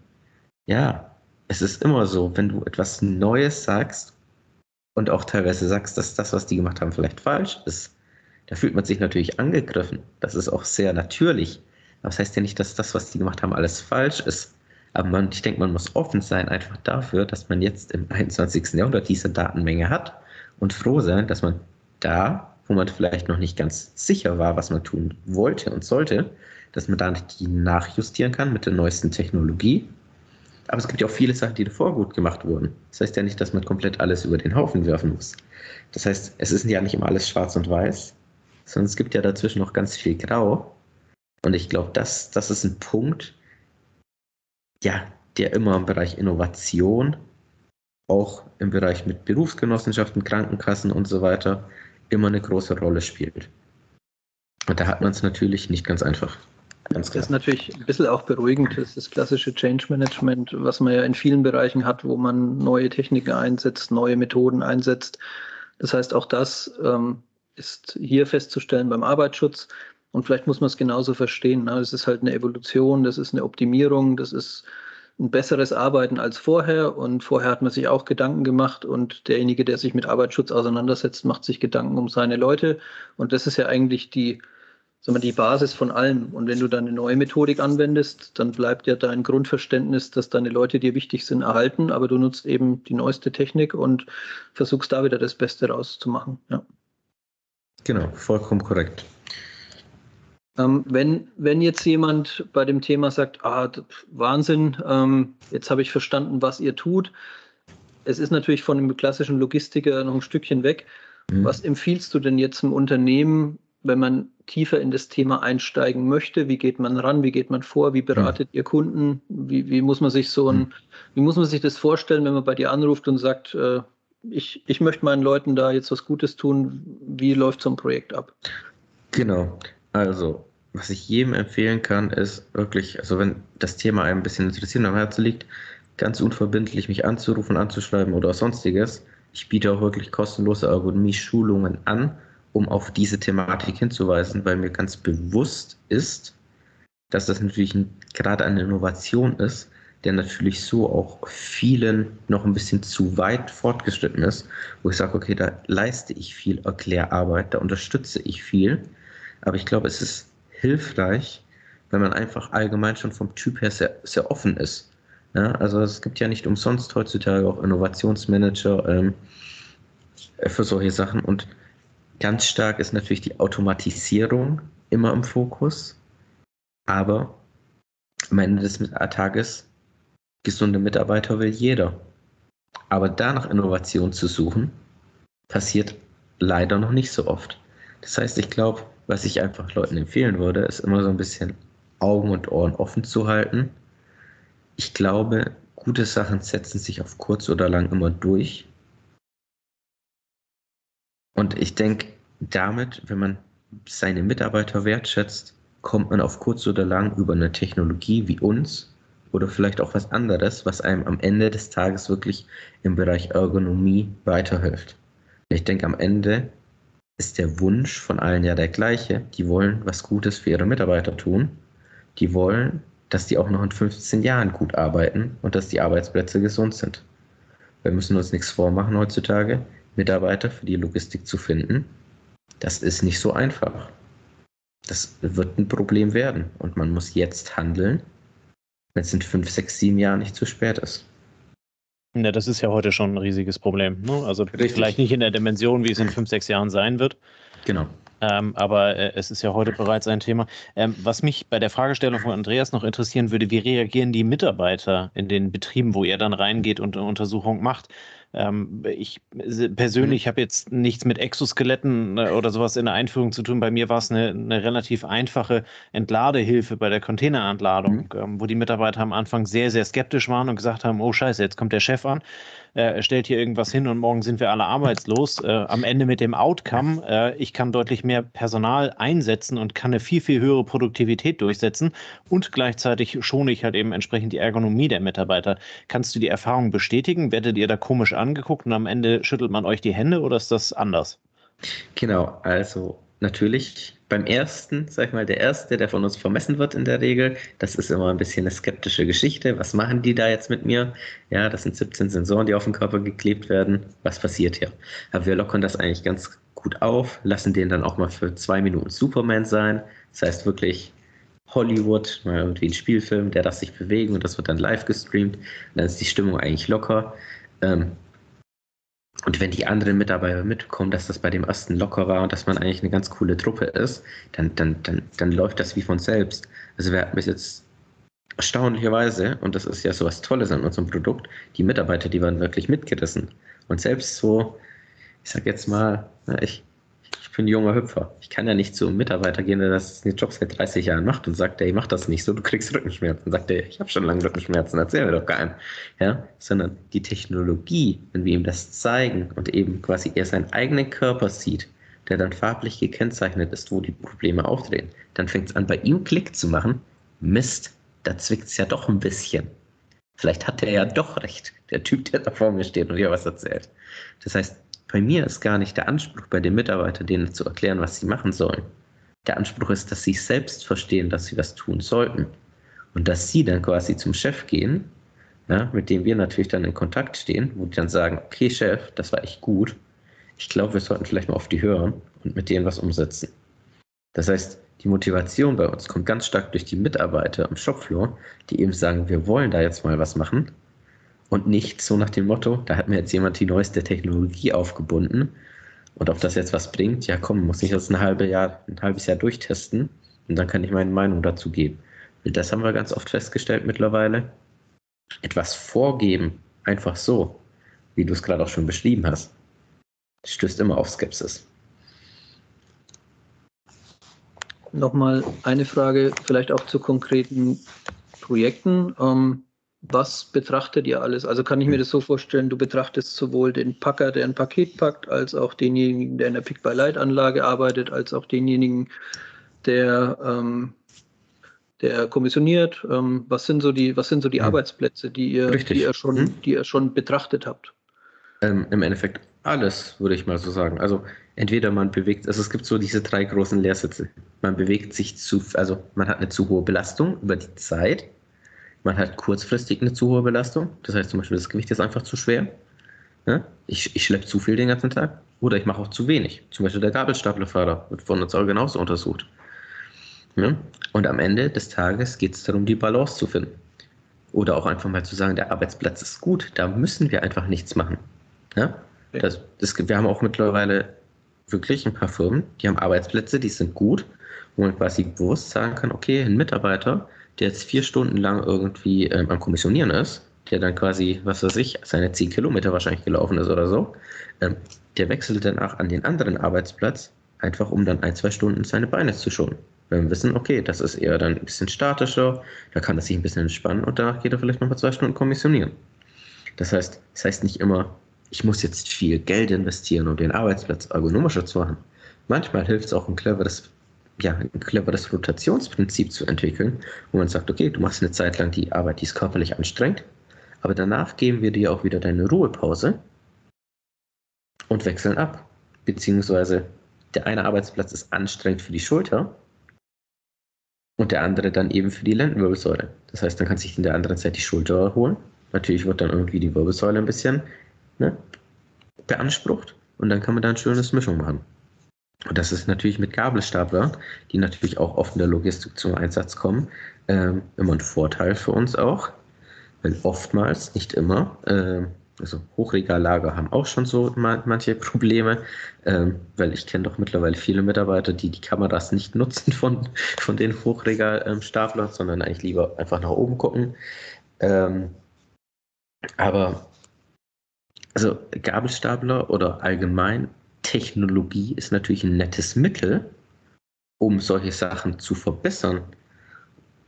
ja, es ist immer so, wenn du etwas Neues sagst und auch teilweise sagst, dass das, was die gemacht haben, vielleicht falsch ist, da fühlt man sich natürlich angegriffen. Das ist auch sehr natürlich. Aber das heißt ja nicht, dass das, was die gemacht haben, alles falsch ist. Aber man, ich denke, man muss offen sein einfach dafür, dass man jetzt im 21. Jahrhundert diese Datenmenge hat und froh sein, dass man da wo man vielleicht noch nicht ganz sicher war, was man tun wollte und sollte, dass man da die nachjustieren kann mit der neuesten Technologie. Aber es gibt ja auch viele Sachen, die davor gut gemacht wurden. Das heißt ja nicht, dass man komplett alles über den Haufen werfen muss. Das heißt, es ist ja nicht immer alles schwarz und weiß, sondern es gibt ja dazwischen noch ganz viel Grau. Und ich glaube, das, das ist ein Punkt, ja, der immer im Bereich Innovation, auch im Bereich mit Berufsgenossenschaften, Krankenkassen und so weiter, immer eine große Rolle spielt. Und da hat man es natürlich nicht ganz einfach. Ganz das ist natürlich ein bisschen auch beruhigend. Das ist das klassische Change Management, was man ja in vielen Bereichen hat, wo man neue Techniken einsetzt, neue Methoden einsetzt. Das heißt, auch das ähm, ist hier festzustellen beim Arbeitsschutz. Und vielleicht muss man es genauso verstehen. Es ist halt eine Evolution, das ist eine Optimierung, das ist ein besseres Arbeiten als vorher. Und vorher hat man sich auch Gedanken gemacht und derjenige, der sich mit Arbeitsschutz auseinandersetzt, macht sich Gedanken um seine Leute. Und das ist ja eigentlich die, sagen wir, die Basis von allem. Und wenn du dann eine neue Methodik anwendest, dann bleibt ja dein Grundverständnis, dass deine Leute dir wichtig sind, erhalten, aber du nutzt eben die neueste Technik und versuchst da wieder das Beste rauszumachen. Ja. Genau, vollkommen korrekt. Ähm, wenn, wenn jetzt jemand bei dem Thema sagt, ah, Wahnsinn, ähm, jetzt habe ich verstanden, was ihr tut. Es ist natürlich von dem klassischen Logistiker noch ein Stückchen weg. Mhm. Was empfiehlst du denn jetzt im Unternehmen, wenn man tiefer in das Thema einsteigen möchte? Wie geht man ran? Wie geht man vor? Wie beratet mhm. ihr Kunden? Wie, wie muss man sich so ein, mhm. wie muss man sich das vorstellen, wenn man bei dir anruft und sagt, äh, ich, ich möchte meinen Leuten da jetzt was Gutes tun? Wie läuft so ein Projekt ab? Genau. Also, was ich jedem empfehlen kann, ist wirklich, also wenn das Thema einem ein bisschen interessiert am Herzen liegt, ganz unverbindlich mich anzurufen, anzuschreiben oder sonstiges. Ich biete auch wirklich kostenlose Ergonomie-Schulungen an, um auf diese Thematik hinzuweisen, weil mir ganz bewusst ist, dass das natürlich ein, gerade eine Innovation ist, der natürlich so auch vielen noch ein bisschen zu weit fortgeschritten ist, wo ich sage, okay, da leiste ich viel Erklärarbeit, da unterstütze ich viel. Aber ich glaube, es ist hilfreich, wenn man einfach allgemein schon vom Typ her sehr, sehr offen ist. Ja, also es gibt ja nicht umsonst heutzutage auch Innovationsmanager ähm, für solche Sachen und ganz stark ist natürlich die Automatisierung immer im Fokus, aber am Ende des Tages gesunde Mitarbeiter will jeder. Aber da nach Innovation zu suchen, passiert leider noch nicht so oft. Das heißt, ich glaube, was ich einfach Leuten empfehlen würde, ist immer so ein bisschen Augen und Ohren offen zu halten. Ich glaube, gute Sachen setzen sich auf kurz oder lang immer durch. Und ich denke, damit, wenn man seine Mitarbeiter wertschätzt, kommt man auf kurz oder lang über eine Technologie wie uns oder vielleicht auch was anderes, was einem am Ende des Tages wirklich im Bereich Ergonomie weiterhilft. Ich denke, am Ende ist der Wunsch von allen ja der gleiche. Die wollen was Gutes für ihre Mitarbeiter tun. Die wollen, dass die auch noch in 15 Jahren gut arbeiten und dass die Arbeitsplätze gesund sind. Wir müssen uns nichts vormachen heutzutage, Mitarbeiter für die Logistik zu finden. Das ist nicht so einfach. Das wird ein Problem werden und man muss jetzt handeln, wenn es in fünf, sechs, sieben Jahren nicht zu spät ist. Ja, das ist ja heute schon ein riesiges Problem. Ne? Also Richtig. vielleicht nicht in der Dimension, wie es in fünf, sechs Jahren sein wird. Genau. Ähm, aber äh, es ist ja heute bereits ein Thema. Ähm, was mich bei der Fragestellung von Andreas noch interessieren würde, wie reagieren die Mitarbeiter in den Betrieben, wo ihr dann reingeht und eine Untersuchung macht? Ähm, ich persönlich mhm. habe jetzt nichts mit Exoskeletten äh, oder sowas in der Einführung zu tun. Bei mir war es eine, eine relativ einfache Entladehilfe bei der Containerentladung, mhm. ähm, wo die Mitarbeiter am Anfang sehr, sehr skeptisch waren und gesagt haben, oh scheiße, jetzt kommt der Chef an äh, stellt hier irgendwas hin und morgen sind wir alle arbeitslos. Äh, am Ende mit dem Outcome, äh, ich kann deutlich mehr Personal einsetzen und kann eine viel, viel höhere Produktivität durchsetzen und gleichzeitig schone ich halt eben entsprechend die Ergonomie der Mitarbeiter. Kannst du die Erfahrung bestätigen? Werdet ihr da komisch angeguckt und am Ende schüttelt man euch die Hände oder ist das anders? Genau, also natürlich beim ersten, sag ich mal, der erste, der von uns vermessen wird in der Regel, das ist immer ein bisschen eine skeptische Geschichte. Was machen die da jetzt mit mir? Ja, das sind 17 Sensoren, die auf den Körper geklebt werden. Was passiert hier? Aber wir lockern das eigentlich ganz gut auf, lassen den dann auch mal für zwei Minuten Superman sein. Das heißt wirklich Hollywood, mal irgendwie ein Spielfilm, der darf sich bewegen und das wird dann live gestreamt. Dann ist die Stimmung eigentlich locker. Ähm, und wenn die anderen Mitarbeiter mitbekommen, dass das bei dem ersten locker war und dass man eigentlich eine ganz coole Truppe ist, dann, dann, dann, dann läuft das wie von selbst. Also wir bis jetzt erstaunlicherweise, und das ist ja so was Tolles an unserem Produkt, die Mitarbeiter, die waren wirklich mitgerissen. Und selbst so, ich sag jetzt mal, ich, bin ein junger Hüpfer. Ich kann ja nicht zu einem Mitarbeiter gehen, der das den Job seit 30 Jahren macht und sagt, ey, mach das nicht so, du kriegst Rückenschmerzen. Sagt er, ich habe schon lange Rückenschmerzen, erzähl mir doch keinen. Ja, sondern die Technologie, wenn wir ihm das zeigen und eben quasi er seinen eigenen Körper sieht, der dann farblich gekennzeichnet ist, wo die Probleme auftreten, dann fängt es an, bei ihm Klick zu machen. Mist, da zwickt es ja doch ein bisschen. Vielleicht hat er ja doch recht, der Typ, der da vor mir steht und dir was erzählt. Das heißt, bei mir ist gar nicht der Anspruch bei den Mitarbeitern, denen zu erklären, was sie machen sollen. Der Anspruch ist, dass sie selbst verstehen, dass sie was tun sollten. Und dass sie dann quasi zum Chef gehen, ja, mit dem wir natürlich dann in Kontakt stehen, wo die dann sagen, okay Chef, das war echt gut. Ich glaube, wir sollten vielleicht mal auf die hören und mit denen was umsetzen. Das heißt, die Motivation bei uns kommt ganz stark durch die Mitarbeiter am Shopfloor, die eben sagen, wir wollen da jetzt mal was machen und nicht so nach dem Motto, da hat mir jetzt jemand die neueste Technologie aufgebunden und ob das jetzt was bringt, ja komm, muss ich das ein, halbe Jahr, ein halbes Jahr durchtesten und dann kann ich meine Meinung dazu geben. Und das haben wir ganz oft festgestellt mittlerweile. Etwas vorgeben, einfach so, wie du es gerade auch schon beschrieben hast, stößt immer auf Skepsis. Nochmal eine Frage, vielleicht auch zu konkreten Projekten. Ähm, was betrachtet ihr alles? Also kann ich mir das so vorstellen, du betrachtest sowohl den Packer, der ein Paket packt, als auch denjenigen, der in der Pick-by-Light-Anlage arbeitet, als auch denjenigen, der, ähm, der kommissioniert. Ähm, was sind so die, was sind so die ja. Arbeitsplätze, die ihr, die ihr, schon, hm? die ihr schon betrachtet habt? Ähm, Im Endeffekt alles, würde ich mal so sagen. Also entweder man bewegt, also es gibt so diese drei großen Lehrsitze. Man bewegt sich zu, also man hat eine zu hohe Belastung über die Zeit Man hat kurzfristig eine zu hohe Belastung. Das heißt zum Beispiel, das Gewicht ist einfach zu schwer. Ja? Ich, ich schleppe zu viel den ganzen Tag. Oder ich mache auch zu wenig. Zum Beispiel der Gabelstaplerfahrer wird von uns auch genauso untersucht. Ja? Und am Ende des Tages geht es darum, die Balance zu finden. Oder auch einfach mal zu sagen, der Arbeitsplatz ist gut, da müssen wir einfach nichts machen. Ja? Das, das, wir haben auch mittlerweile wirklich ein paar Firmen, die haben Arbeitsplätze, die sind gut, wo man quasi bewusst sagen kann, okay, ein Mitarbeiter, der jetzt vier Stunden lang irgendwie ähm, am Kommissionieren ist, der dann quasi, was weiß ich, seine zehn Kilometer wahrscheinlich gelaufen ist oder so, ähm, der wechselt danach an den anderen Arbeitsplatz, einfach um dann ein, zwei Stunden seine Beine zu schonen. Wenn wir wissen, okay, das ist eher dann ein bisschen statischer, da kann er sich ein bisschen entspannen und danach geht er vielleicht nochmal zwei Stunden kommissionieren. Das heißt, das heißt nicht immer, ich muss jetzt viel Geld investieren, um den Arbeitsplatz ergonomischer zu machen. Manchmal hilft es auch ein cleveres, ja, ein cleveres Rotationsprinzip zu entwickeln, wo man sagt, okay, du machst eine Zeit lang die Arbeit, die ist körperlich anstrengend, aber danach geben wir dir auch wieder deine Ruhepause und wechseln ab. Beziehungsweise der eine Arbeitsplatz ist anstrengend für die Schulter und der andere dann eben für die Lendenwirbelsäule. Das heißt, dann kann sich in der anderen Zeit die Schulter erholen. Natürlich wird dann irgendwie die Wirbelsäule ein bisschen ne, beansprucht und dann kann man da ein schönes Mischung machen. Und das ist natürlich mit Gabelstapler, die natürlich auch oft in der Logistik zum Einsatz kommen, ähm, immer ein Vorteil für uns auch, weil oftmals, nicht immer, äh, also Hochregallager haben auch schon so manche Probleme, ähm, weil ich kenne doch mittlerweile viele Mitarbeiter, die die Kameras nicht nutzen von, von den Hochregalstaplern, sondern eigentlich lieber einfach nach oben gucken. Ähm, aber also Gabelstapler oder allgemein Technologie ist natürlich ein nettes Mittel, um solche Sachen zu verbessern.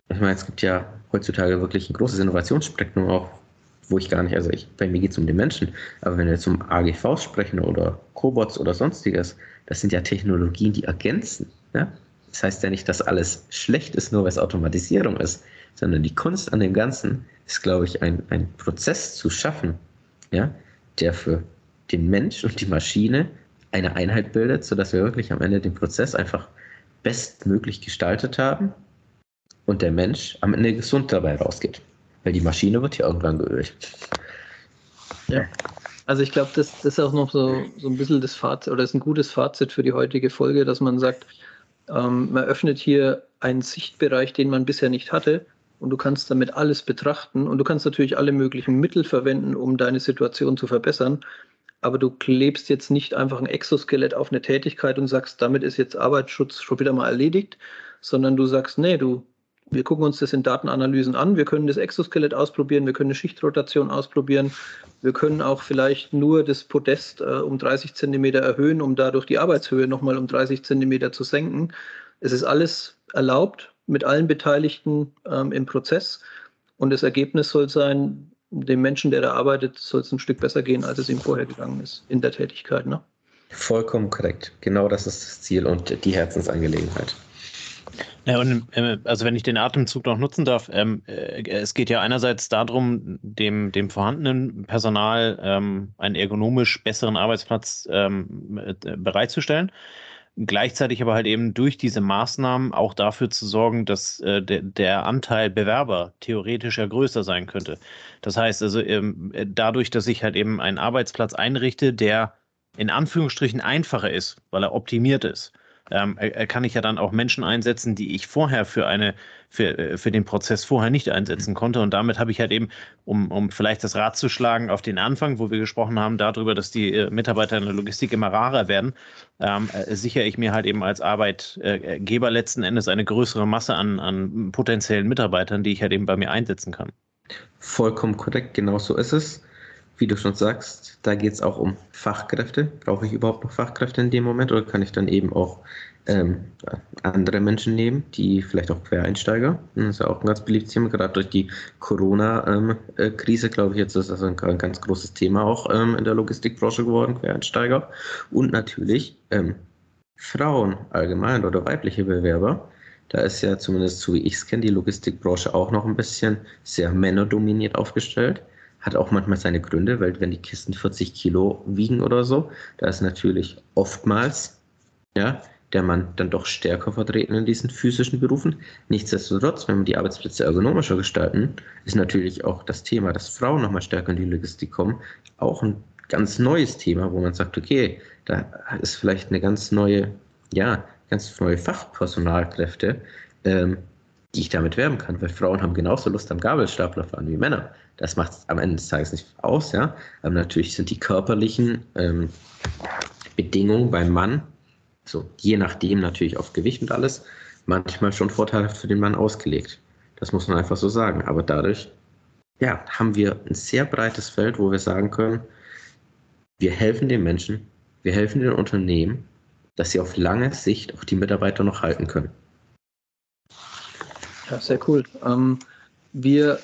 Ich meine, es gibt ja heutzutage wirklich ein großes Innovationsspektrum auch, wo ich gar nicht, also ich, bei mir geht es um den Menschen, aber wenn wir jetzt um AGV sprechen oder Cobots oder sonstiges, das sind ja Technologien, die ergänzen. Ja? Das heißt ja nicht, dass alles schlecht ist, nur weil es Automatisierung ist, sondern die Kunst an dem Ganzen ist, glaube ich, ein, ein Prozess zu schaffen, ja, der für den Mensch und die Maschine eine Einheit bildet, sodass wir wirklich am Ende den Prozess einfach bestmöglich gestaltet haben und der Mensch am Ende gesund dabei rausgeht. Weil die Maschine wird ja irgendwann geölt. Ja. Also ich glaube, das, das ist auch noch so, so ein bisschen das Fazit oder ist ein gutes Fazit für die heutige Folge, dass man sagt, ähm, man öffnet hier einen Sichtbereich, den man bisher nicht hatte und du kannst damit alles betrachten und du kannst natürlich alle möglichen Mittel verwenden, um deine Situation zu verbessern. Aber du klebst jetzt nicht einfach ein Exoskelett auf eine Tätigkeit und sagst, damit ist jetzt Arbeitsschutz schon wieder mal erledigt, sondern du sagst, nee, du, wir gucken uns das in Datenanalysen an, wir können das Exoskelett ausprobieren, wir können eine Schichtrotation ausprobieren, wir können auch vielleicht nur das Podest äh, um 30 Zentimeter erhöhen, um dadurch die Arbeitshöhe nochmal um 30 Zentimeter zu senken. Es ist alles erlaubt mit allen Beteiligten ähm, im Prozess. Und das Ergebnis soll sein, dem Menschen, der da arbeitet, soll es ein Stück besser gehen, als es ihm vorher gegangen ist in der Tätigkeit. Ne? Vollkommen korrekt. Genau das ist das Ziel und die Herzensangelegenheit. Ja, und äh, also wenn ich den Atemzug noch nutzen darf, ähm, äh, es geht ja einerseits darum, dem, dem vorhandenen Personal ähm, einen ergonomisch besseren Arbeitsplatz ähm, äh, bereitzustellen gleichzeitig aber halt eben durch diese Maßnahmen auch dafür zu sorgen, dass äh, der, der Anteil Bewerber theoretisch ja größer sein könnte. Das heißt also, ähm, dadurch, dass ich halt eben einen Arbeitsplatz einrichte, der in Anführungsstrichen einfacher ist, weil er optimiert ist, ähm, kann ich ja dann auch Menschen einsetzen, die ich vorher für eine für, äh, für den Prozess vorher nicht einsetzen konnte. Und damit habe ich halt eben, um, um vielleicht das Rad zu schlagen auf den Anfang, wo wir gesprochen haben, darüber, dass die äh, Mitarbeiter in der Logistik immer rarer werden, ähm, äh, sichere ich mir halt eben als Arbeitgeber letzten Endes eine größere Masse an, an potenziellen Mitarbeitern, die ich halt eben bei mir einsetzen kann. Vollkommen korrekt, genau so ist es. Wie du schon sagst, da geht es auch um Fachkräfte. Brauche ich überhaupt noch Fachkräfte in dem Moment oder kann ich dann eben auch ähm, andere Menschen nehmen, die vielleicht auch Quereinsteiger. Das ist ja auch ein ganz beliebtes Thema, gerade durch die Corona-Krise, ähm, äh, glaube ich, jetzt ist das ein, ein ganz großes Thema auch ähm, in der Logistikbranche geworden, Quereinsteiger. Und natürlich ähm, Frauen allgemein oder weibliche Bewerber. Da ist ja zumindest so wie ich es kenne, die Logistikbranche auch noch ein bisschen sehr männerdominiert aufgestellt. Hat auch manchmal seine Gründe, weil wenn die Kisten 40 Kilo wiegen oder so, da ist natürlich oftmals ja, der Mann dann doch stärker vertreten in diesen physischen Berufen. Nichtsdestotrotz, wenn wir die Arbeitsplätze ergonomischer gestalten, ist natürlich auch das Thema, dass Frauen nochmal stärker in die Logistik kommen, auch ein ganz neues Thema, wo man sagt, okay, da ist vielleicht eine ganz neue, ja, ganz neue Fachpersonalkräfte, ähm, die ich damit werben kann, weil Frauen haben genauso Lust am Gabelstapler fahren wie Männer. Das macht am Ende des Tages nicht aus, ja. Aber natürlich sind die körperlichen ähm, Bedingungen beim Mann so je nachdem natürlich auf Gewicht und alles, manchmal schon vorteilhaft für den Mann ausgelegt. Das muss man einfach so sagen. Aber dadurch, ja, haben wir ein sehr breites Feld, wo wir sagen können, wir helfen den Menschen, wir helfen den Unternehmen, dass sie auf lange Sicht auch die Mitarbeiter noch halten können. Ja, sehr cool. Ähm, wir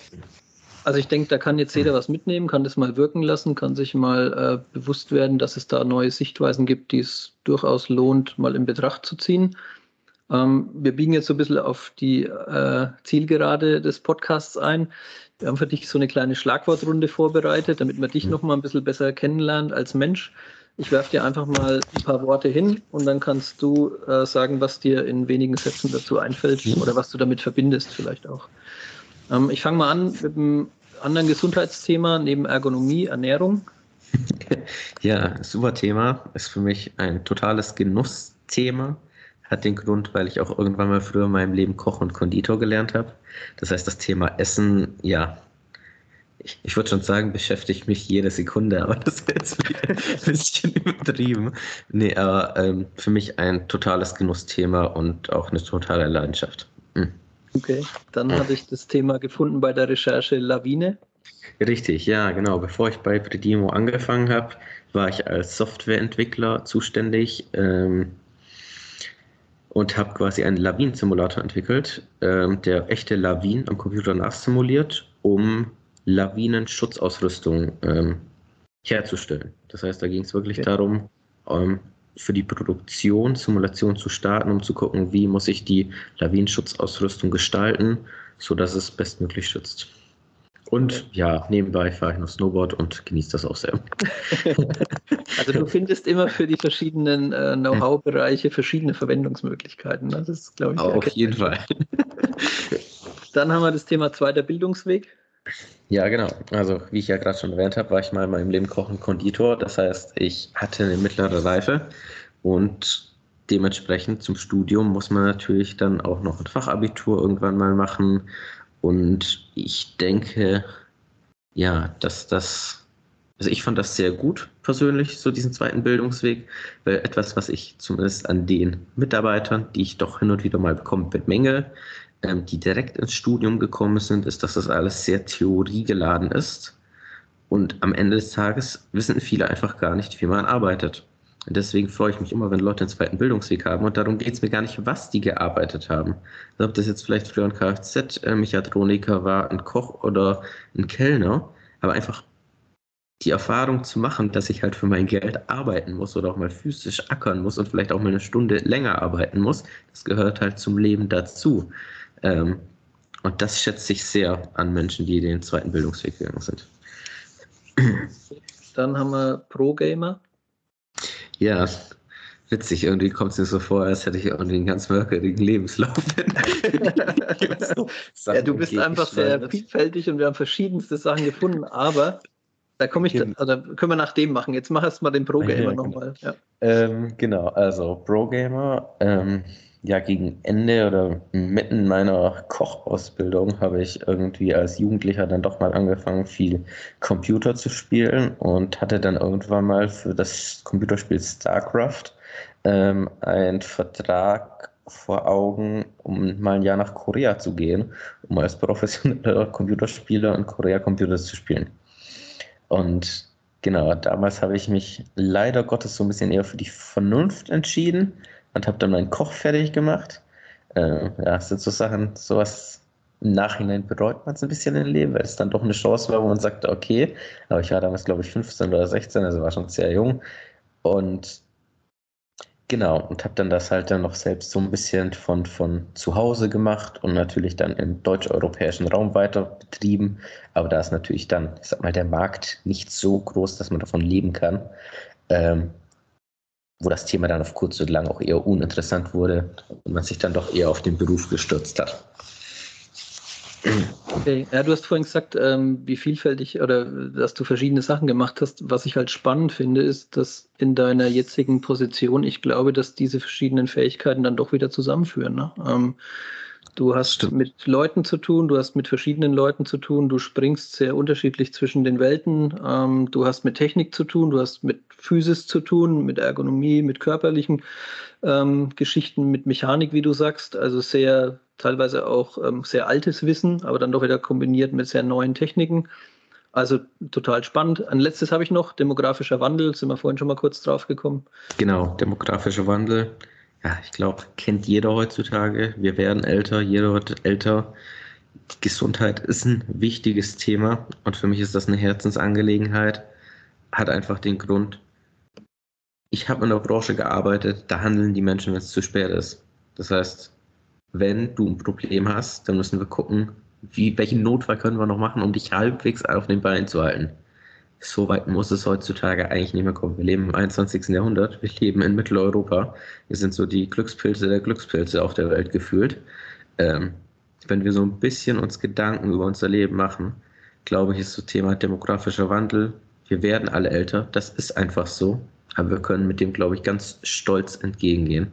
also ich denke, da kann jetzt jeder was mitnehmen, kann das mal wirken lassen, kann sich mal äh, bewusst werden, dass es da neue Sichtweisen gibt, die es durchaus lohnt, mal in Betracht zu ziehen. Ähm, wir biegen jetzt so ein bisschen auf die äh, Zielgerade des Podcasts ein. Wir haben für dich so eine kleine Schlagwortrunde vorbereitet, damit man dich mhm. noch mal ein bisschen besser kennenlernt als Mensch. Ich werfe dir einfach mal ein paar Worte hin und dann kannst du äh, sagen, was dir in wenigen Sätzen dazu einfällt oder was du damit verbindest vielleicht auch. Ähm, ich fange mal an mit einem anderen Gesundheitsthema neben Ergonomie, Ernährung. Ja, super Thema. Ist für mich ein totales Genussthema. Hat den Grund, weil ich auch irgendwann mal früher in meinem Leben Koch und Konditor gelernt habe. Das heißt, das Thema Essen, ja, ich, ich würde schon sagen, beschäftigt mich jede Sekunde, aber das wäre jetzt ein bisschen übertrieben. Nee, aber ähm, für mich ein totales Genussthema und auch eine totale Leidenschaft. Hm. Okay, dann habe ich das Thema gefunden bei der Recherche Lawine. Richtig, ja, genau. Bevor ich bei Predimo angefangen habe, war ich als Softwareentwickler zuständig ähm, und habe quasi einen Lawinensimulator entwickelt, ähm, der echte Lawinen am Computer nachsimuliert, um Lawinenschutzausrüstung ähm, herzustellen. Das heißt, da ging es wirklich okay. darum, ähm, für die Produktion Simulation zu starten, um zu gucken, wie muss ich die Lawinenschutzausrüstung gestalten, sodass es bestmöglich schützt. Und ja, nebenbei fahre ich noch Snowboard und genieße das auch sehr. also du findest immer für die verschiedenen äh, Know-how-Bereiche verschiedene Verwendungsmöglichkeiten. Ne? Das ist, glaube ich, auf jeden Fall. Dann haben wir das Thema zweiter Bildungsweg. Ja, genau. Also, wie ich ja gerade schon erwähnt habe, war ich mal in meinem Leben Koch und Konditor. Das heißt, ich hatte eine mittlere Reife und dementsprechend zum Studium muss man natürlich dann auch noch ein Fachabitur irgendwann mal machen. Und ich denke, ja, dass das, also ich fand das sehr gut persönlich, so diesen zweiten Bildungsweg, weil etwas, was ich zumindest an den Mitarbeitern, die ich doch hin und wieder mal bekomme, bemängel, ähm, die direkt ins Studium gekommen sind, ist, dass das alles sehr theoriegeladen ist. Und am Ende des Tages wissen viele einfach gar nicht, wie man arbeitet. Und deswegen freue ich mich immer, wenn Leute einen zweiten Bildungsweg haben. Und darum geht es mir gar nicht, was die gearbeitet haben. Also ob das jetzt vielleicht früher ein Kfz-Mechatroniker äh, war, ein Koch oder ein Kellner. Aber einfach die Erfahrung zu machen, dass ich halt für mein Geld arbeiten muss oder auch mal physisch ackern muss und vielleicht auch mal eine Stunde länger arbeiten muss, das gehört halt zum Leben dazu. Ähm, und das schätze ich sehr an Menschen, die den zweiten Bildungsweg gegangen sind. Dann haben wir Pro-Gamer. Ja, witzig. Irgendwie kommt es mir so vor, als hätte ich irgendwie einen ganz merkwürdigen Lebenslauf. ja, du bist einfach sehr vielfältig und wir haben verschiedenste Sachen gefunden, aber da komme ich, also können wir nach dem machen. Jetzt mach erst mal den Pro-Gamer ja, genau. nochmal. Ja. Ähm, genau, also Pro-Gamer. Ähm, ja, gegen Ende oder mitten meiner Kochausbildung habe ich irgendwie als Jugendlicher dann doch mal angefangen, viel Computer zu spielen und hatte dann irgendwann mal für das Computerspiel StarCraft ähm, einen Vertrag vor Augen, um mal ein Jahr nach Korea zu gehen, um als professioneller Computerspieler in Korea Computer zu spielen. Und genau, damals habe ich mich leider Gottes so ein bisschen eher für die Vernunft entschieden und habe dann meinen Koch fertig gemacht. Äh, ja, das sind so Sachen, sowas im Nachhinein bereut man es ein bisschen im Leben, weil es dann doch eine Chance war, wo man sagte, okay, aber ich war damals, glaube ich, 15 oder 16, also war schon sehr jung. Und genau, und habe dann das halt dann noch selbst so ein bisschen von, von zu Hause gemacht und natürlich dann im deutsch-europäischen Raum weiter betrieben. Aber da ist natürlich dann, ich sag mal, der Markt nicht so groß, dass man davon leben kann. Ähm, wo das Thema dann auf kurz oder lang auch eher uninteressant wurde und man sich dann doch eher auf den Beruf gestürzt hat. Okay, ja, du hast vorhin gesagt, ähm, wie vielfältig oder dass du verschiedene Sachen gemacht hast. Was ich halt spannend finde, ist, dass in deiner jetzigen Position, ich glaube, dass diese verschiedenen Fähigkeiten dann doch wieder zusammenführen. Ne? Ähm, Du hast Stimmt. mit Leuten zu tun, du hast mit verschiedenen Leuten zu tun, du springst sehr unterschiedlich zwischen den Welten, ähm, du hast mit Technik zu tun, du hast mit Physis zu tun, mit Ergonomie, mit körperlichen ähm, Geschichten, mit Mechanik, wie du sagst, also sehr teilweise auch ähm, sehr altes Wissen, aber dann doch wieder kombiniert mit sehr neuen Techniken. Also total spannend. Ein letztes habe ich noch, demografischer Wandel, sind wir vorhin schon mal kurz drauf gekommen. Genau, demografischer Wandel ja, ich glaube, kennt jeder heutzutage. Wir werden älter, jeder wird älter. Gesundheit ist ein wichtiges Thema und für mich ist das eine Herzensangelegenheit. Hat einfach den Grund, ich habe in der Branche gearbeitet, da handeln die Menschen, wenn es zu spät ist. Das heißt, wenn du ein Problem hast, dann müssen wir gucken, wie, welchen Notfall können wir noch machen, um dich halbwegs auf den Beinen zu halten so weit muss es heutzutage eigentlich nicht mehr kommen. Wir leben im 21. Jahrhundert, wir leben in Mitteleuropa. Wir sind so die Glückspilze der Glückspilze auf der Welt gefühlt. Ähm, wenn wir so ein bisschen uns Gedanken über unser Leben machen, glaube ich, ist so Thema demografischer Wandel. Wir werden alle älter, das ist einfach so. Aber wir können mit dem, glaube ich, ganz stolz entgegengehen.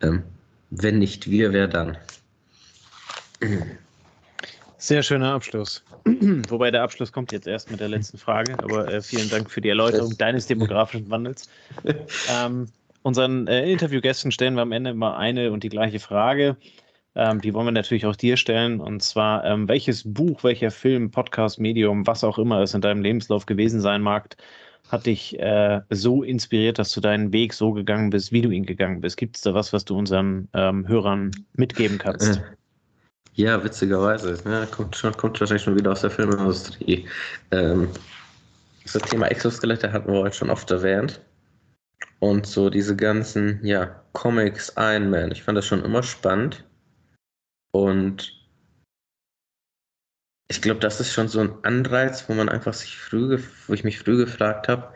Ähm, wenn nicht wir, wer dann? Sehr schöner Abschluss. Wobei der Abschluss kommt jetzt erst mit der letzten Frage, aber äh, vielen Dank für die Erläuterung deines demografischen Wandels. Ähm, unseren äh, Interviewgästen stellen wir am Ende immer eine und die gleiche Frage. Ähm, die wollen wir natürlich auch dir stellen. Und zwar, ähm, welches Buch, welcher Film, Podcast, Medium, was auch immer es in deinem Lebenslauf gewesen sein mag, hat dich äh, so inspiriert, dass du deinen Weg so gegangen bist, wie du ihn gegangen bist? Gibt es da was, was du unseren ähm, Hörern mitgeben kannst? Ja, witzigerweise. Ja, kommt, schon, kommt wahrscheinlich schon wieder aus der Filmindustrie. Ähm, das Thema Exoskelette hatten wir heute schon oft erwähnt. Und so diese ganzen, ja, Comics, Iron Man, ich fand das schon immer spannend. Und ich glaube, das ist schon so ein Anreiz, wo man einfach sich früh, wo ich mich früh gefragt habe,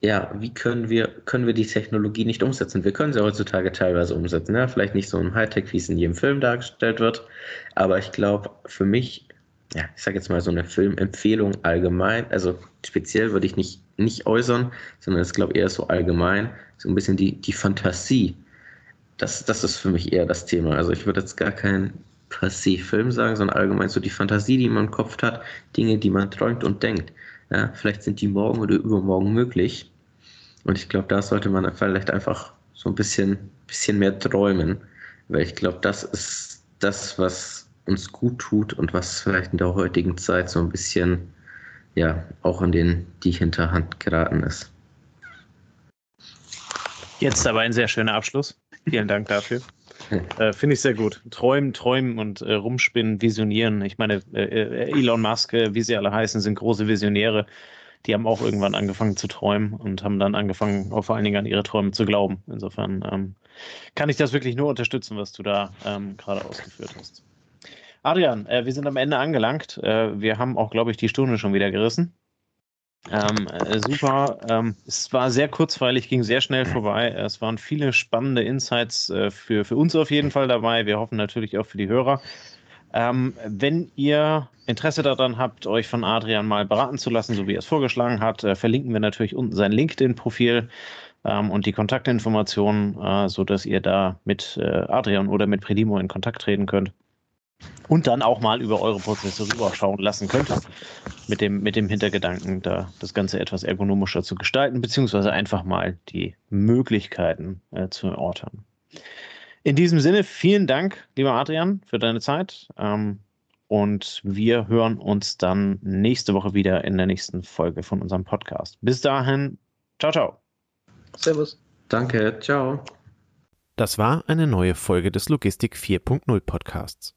ja, wie können wir, können wir die Technologie nicht umsetzen? Wir können sie heutzutage teilweise umsetzen, ja? vielleicht nicht so im Hightech, wie es in jedem Film dargestellt wird, aber ich glaube, für mich, ja, ich sage jetzt mal so eine Filmempfehlung allgemein, also speziell würde ich nicht, nicht äußern, sondern es glaube eher so allgemein, so ein bisschen die, die Fantasie. Das, das ist für mich eher das Thema. Also ich würde jetzt gar keinen per se Film sagen, sondern allgemein so die Fantasie, die man im Kopf hat, Dinge, die man träumt und denkt. Ja, vielleicht sind die morgen oder übermorgen möglich. Und ich glaube, da sollte man vielleicht einfach so ein bisschen, bisschen mehr träumen, weil ich glaube, das ist das, was uns gut tut und was vielleicht in der heutigen Zeit so ein bisschen ja auch in den die Hinterhand geraten ist. Jetzt aber ein sehr schöner Abschluss. Vielen Dank dafür. Äh, Finde ich sehr gut. Träumen, träumen und äh, rumspinnen, visionieren. Ich meine, äh, äh Elon Musk, äh, wie sie alle heißen, sind große Visionäre. Die haben auch irgendwann angefangen zu träumen und haben dann angefangen, vor allen Dingen an ihre Träume zu glauben. Insofern ähm, kann ich das wirklich nur unterstützen, was du da ähm, gerade ausgeführt hast. Adrian, äh, wir sind am Ende angelangt. wir haben auch, glaube ich, die Stunde schon wieder gerissen. Ähm, äh, super. Ähm, es war sehr kurzweilig, ging sehr schnell vorbei. Es waren viele spannende Insights äh, für, für uns auf jeden Fall dabei. Wir hoffen natürlich auch für die Hörer. Ähm, wenn ihr Interesse daran habt, euch von Adrian mal beraten zu lassen, so wie er es vorgeschlagen hat, äh, verlinken wir natürlich unten sein LinkedIn-Profil ähm, und die Kontaktinformationen, äh, sodass ihr da mit äh, Adrian oder mit Predimo in Kontakt treten könnt und dann auch mal über eure Prozesse rüberschauen lassen könnt, mit dem, mit dem Hintergedanken, da das Ganze etwas ergonomischer zu gestalten, beziehungsweise einfach mal die Möglichkeiten äh, zu erörtern. In diesem Sinne, vielen Dank, lieber Adrian, für deine Zeit. Ähm, und wir hören uns dann nächste Woche wieder in der nächsten Folge von unserem Podcast. Bis dahin, ciao, ciao. Servus. Danke, ciao. Das war eine neue Folge des Logistik 4.0 Podcasts.